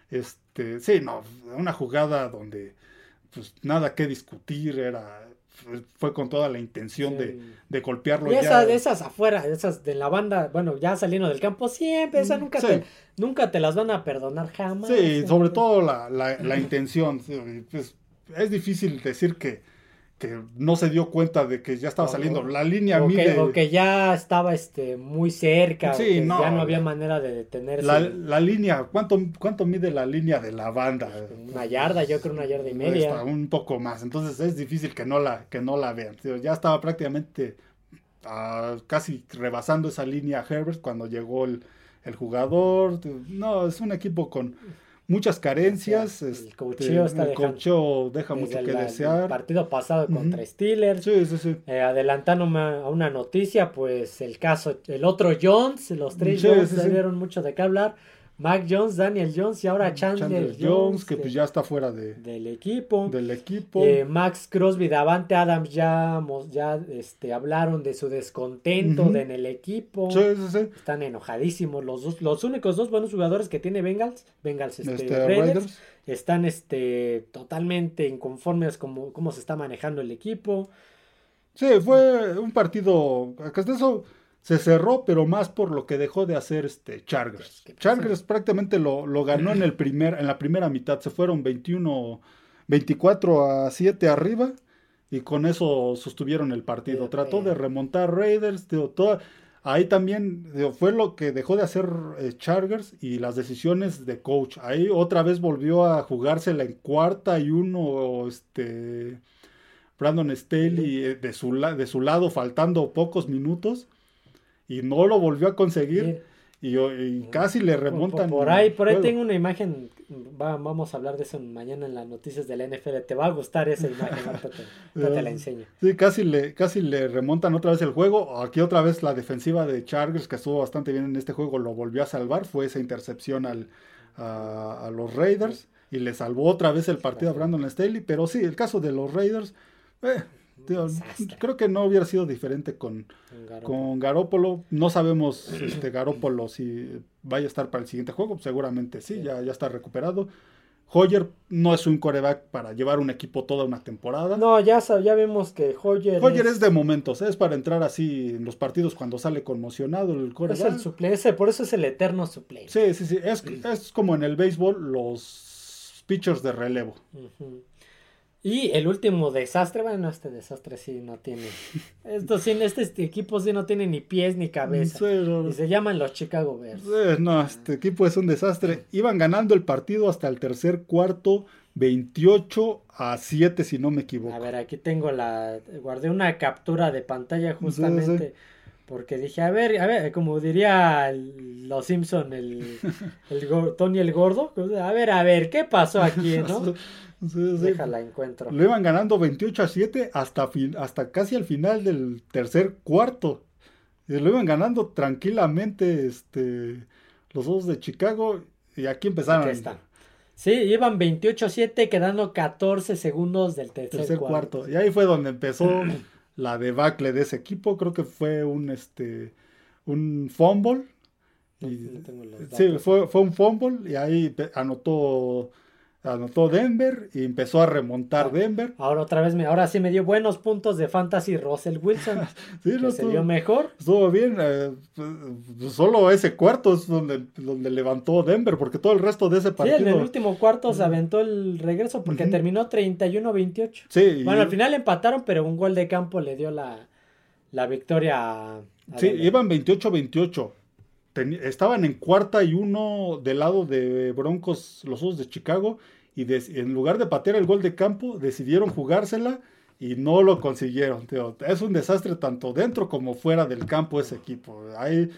Este, sí, no, una jugada donde pues nada que discutir, era fue con toda la intención de, de, golpearlo. Y esas, esas afuera, esas de la banda, bueno, ya saliendo del campo, siempre, esas mm, nunca, te, nunca te las van a perdonar jamás. Sí, sobre todo la, la, la intención. Pues, es difícil decir que, que no se dio cuenta de que ya estaba saliendo. La línea o mide. Que, o que ya estaba este, muy cerca. Sí, no, ya no había manera de detenerse. La, la, línea, ¿cuánto, ¿cuánto mide la línea de la banda? Una yarda, yo creo una yarda y media. un poco más. Entonces es difícil que no la, que no la vean. Ya estaba prácticamente uh, casi rebasando esa línea Herbert cuando llegó el, el jugador. No, es un equipo con muchas carencias. el este, cocheo está deja mucho que desear. El partido pasado contra Steelers. Sí, sí, sí. Eh, adelantándome a una noticia, pues el caso, el otro Jones, los tres Jones se dieron mucho de qué hablar. Mac Jones, Daniel Jones y ahora Chandler, Jones, que pues ya está fuera de, del equipo. Del equipo. Eh, Max Crosby, Davante Adams ya, ya este, hablaron de su descontento en el equipo. Sí, sí, sí. Están enojadísimos los dos, los únicos dos buenos jugadores que tiene Bengals, Bengals este, este Raiders, están este, totalmente inconformes con cómo se está manejando el equipo. Sí, fue un partido, hasta eso se cerró, pero más por lo que dejó de hacer este Chargers. Chargers prácticamente lo, lo, ganó en, el primer, en la primera mitad. Se fueron 21, 24 a 7 arriba y con eso sostuvieron el partido. Trató de remontar Raiders. ahí también fue lo que dejó de hacer eh, Chargers y las decisiones de coach. Ahí otra vez volvió a jugársela en cuarta y uno. Este, Brandon Staley eh, de su, de su lado, faltando pocos minutos y no lo volvió a conseguir. Y, casi le remontan. Por, ahí, por ahí tengo una imagen. vamos a hablar de eso mañana en las noticias de la NFL. Te va a gustar esa imagen, te, la enseño. Sí, casi le, casi le remontan otra vez el juego. Aquí otra vez la defensiva de Chargers, que estuvo bastante bien en este juego, lo volvió a salvar. Fue esa intercepción al, a, los Raiders. Y le salvó otra vez el partido a Brandon Staley. Pero sí, el caso de los Raiders. Eh, creo que no hubiera sido diferente con, con Garópolo. No sabemos este Garópolo si vaya a estar para el siguiente juego. Seguramente sí, Ya, ya está recuperado. Hoyer no es un coreback para llevar un equipo toda una temporada. No, ya, ya vemos que Hoyer. Hoyer es... de momentos, es para entrar así en los partidos cuando sale conmocionado el coreback. Es el suplente, por eso es el eterno suplente. Sí, sí, sí. Es, es como en el béisbol los pitchers de relevo. Y el último desastre, bueno, este desastre sí no tiene. Esto sí, este equipo sí no tiene ni pies ni cabeza. y se llaman los Chicago Bears. no, este equipo es un desastre. Iban ganando el partido hasta el tercer cuarto, 28 a 7, si no me equivoco. A ver, aquí tengo la. Guardé una captura de pantalla justamente. Porque dije, a ver, a ver, como diría los Simpson, el, el Tony el Gordo, a ver, a ver, ¿qué pasó aquí, no? Déjala, encuentro. Lo iban ganando 28 a 7 hasta, hasta casi al final del tercer cuarto. Y lo iban ganando tranquilamente este, los dos de Chicago. Y aquí empezaron. Aquí Sí, iban 28 a 7, quedando 14 segundos del tercer, cuarto. Y ahí fue donde empezó la debacle de ese equipo. Creo que fue un este un fumble. sí, fue, fue un fumble y ahí anotó anotó Denver y empezó a remontar Denver. Ahora otra vez, me, ahora sí me dio buenos puntos de fantasy Russell Wilson. sí, que se dio mejor. Estuvo bien. Eh, pues, solo ese cuarto es donde, donde levantó Denver, porque todo el resto de ese partido. Sí, en el último cuarto se aventó el regreso porque terminó 31-28. Sí. Bueno, al final empataron, pero un gol de campo le dio la, la victoria a, Sí, iban 28-28 estaban en cuarta y uno del lado de Broncos, los Osos de Chicago, y en lugar de patear el gol de campo, decidieron jugársela y no lo consiguieron. Es un desastre tanto dentro como fuera del campo ese equipo. Ahí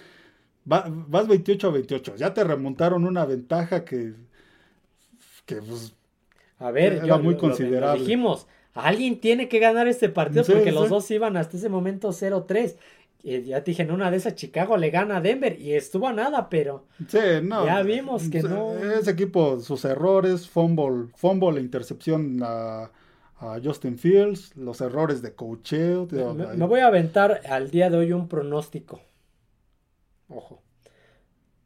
vas 28 a 28. Ya te remontaron una ventaja que, que pues, a ver, era muy considerable. dijimos, alguien tiene que ganar este partido porque los dos iban hasta ese momento 0-3 ya te dije, en una de esas Chicago le gana a Denver y estuvo a nada, pero ya vimos que no. Ese equipo, sus errores, fumble, fumble, intercepción a, Justin Fields, los errores de coacheo. Me, voy a aventar al día de hoy un pronóstico. Ojo.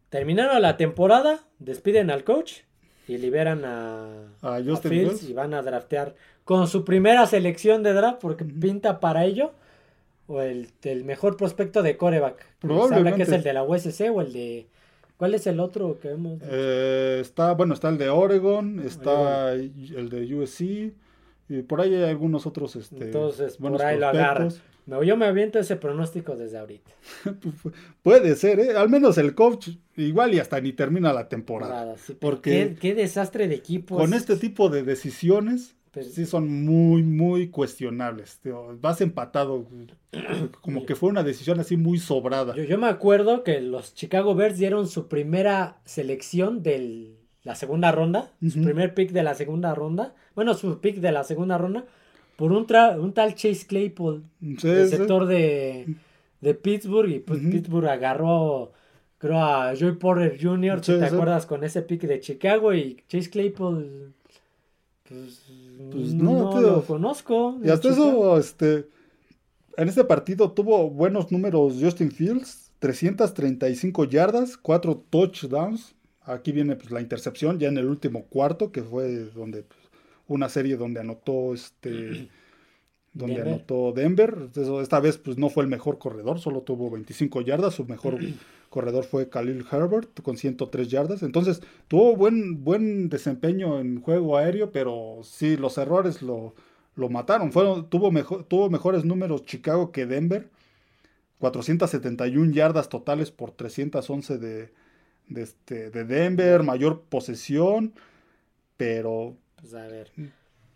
Terminaron la temporada, despiden al coach y liberan a, Justin Fields, y van a draftear con su primera selección de draft porque pinta para ello o el, mejor prospecto de coreback. Se habla que es el de la USC o el de... ¿Cuál es el otro que hemos eh, está, bueno, está el de Oregon, está el de USC, y por ahí hay algunos otros este, Entonces, por ahí lo agarra. Yo me aviento ese pronóstico desde ahorita. Puede ser, ¿eh? Al menos el coach igual y hasta ni termina la temporada. porque qué, desastre de equipo. Con este tipo de decisiones, sí son muy, muy cuestionables. Vas empatado, como que fue una decisión así muy sobrada. Yo, me acuerdo que los Chicago Bears dieron su primera selección de la segunda ronda, su primer pick de la segunda ronda, bueno, su pick de la segunda ronda, por un, un tal Chase Claypool, del sector de, de, Pittsburgh, y pues Pittsburgh agarró creo a Joey Porter Jr., te acuerdas, con ese pick de Chicago y Chase Claypool, pues pues no, lo conozco. Y hasta eso, este, en este partido tuvo buenos números Justin Fields, 335 yardas, 4 touchdowns. Aquí viene pues la intercepción ya en el último cuarto, que fue donde pues, una serie donde anotó este donde anotó Denver. esta vez pues no fue el mejor corredor, solo tuvo 25 yardas, su mejor corredor fue Khalil Herbert con 103 yardas. Entonces tuvo buen, buen desempeño en juego aéreo, pero sí, los errores lo, lo mataron. Fueron, tuvo, mejor, tuvo mejores números Chicago que Denver. 471 yardas totales por 311 de, de, este, de Denver, mayor posesión, pero... Pues a ver.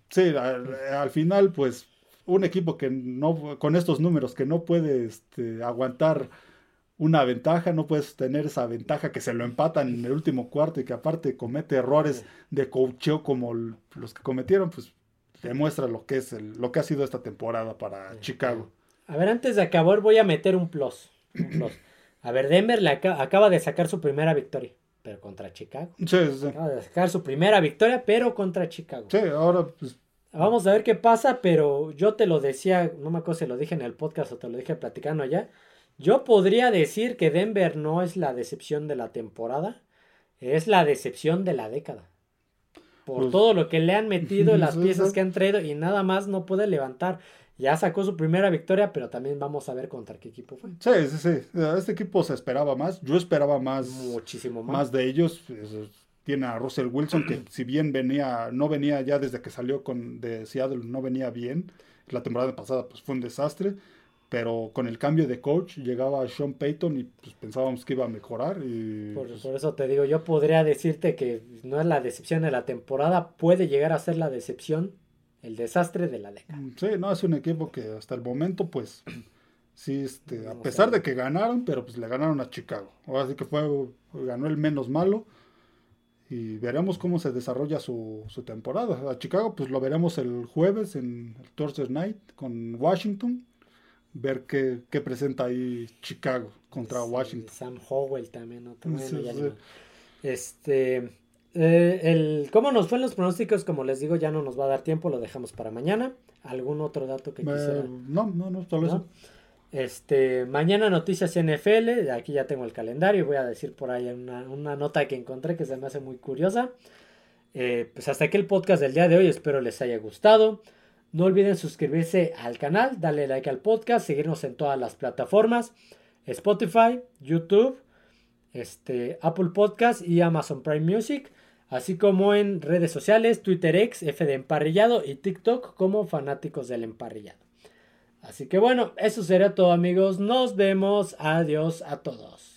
Sí, al final pues un equipo que no, con estos números, que no puede este, aguantar una ventaja, no puedes tener esa ventaja que se lo empatan en el último cuarto y que aparte comete errores de coacheo como los que cometieron, pues demuestra lo que es el, lo que ha sido esta temporada para Chicago. A ver, antes de acabar voy a meter un plus. A ver, Denver le acaba de sacar su primera victoria, pero contra Chicago. Sí, sí. Acaba de sacar su primera victoria, pero contra Chicago. Sí, ahora pues Vamos a ver qué pasa, pero yo te lo decía, no me acuerdo si lo dije en el podcast o te lo dije platicando allá. Yo podría decir que Denver no es la decepción de la temporada, es la decepción de la década. Por pues todo lo que le han metido, las piezas que han traído y nada más no puede levantar. Ya sacó su primera victoria, pero también vamos a ver contra qué equipo fue. Sí, sí, sí. Este equipo se esperaba más. Yo esperaba más. Muchísimo más. Más de ellos tiene a Russell Wilson, que si bien venía, no venía ya desde que salió con, de Seattle, no venía bien. La temporada pasada pues fue un desastre pero con el cambio de coach llegaba Sean Payton y pues pensábamos que iba a mejorar. Y, por, pues, por, eso te digo, yo podría decirte que no es la decepción de la temporada, puede llegar a ser la decepción, el desastre de la década. Mm, sí, no, es un equipo que hasta el momento, pues, sí, este, a pesar de que ganaron, pero pues le ganaron a Chicago. Ahora sí que fue, ganó el menos malo. Y veremos cómo se desarrolla su, su temporada. A Chicago, pues lo veremos el jueves en el Thursday Night con Washington ver qué, qué, presenta ahí Chicago contra Washington. Sam Howell también, otro Este, eh, el, ¿Cómo nos fue en los pronósticos? Como les digo, ya no nos va a dar tiempo, lo dejamos para mañana. ¿Algún otro dato que quisiera? No, no, no, solo eso. Este, mañana noticias NFL, aquí ya tengo el calendario, voy a decir por ahí una, una nota que encontré que se me hace muy curiosa. Eh, pues hasta aquí el podcast del día de hoy, espero les haya gustado. No olviden suscribirse al canal, darle like al podcast, seguirnos en todas las plataformas, Spotify, YouTube, este, Apple Podcast y Amazon Prime Music, así como en redes sociales, Twitter X, F de Emparrillado y TikTok como fanáticos del emparrillado. Así que bueno, eso sería todo amigos, nos vemos, adiós a todos.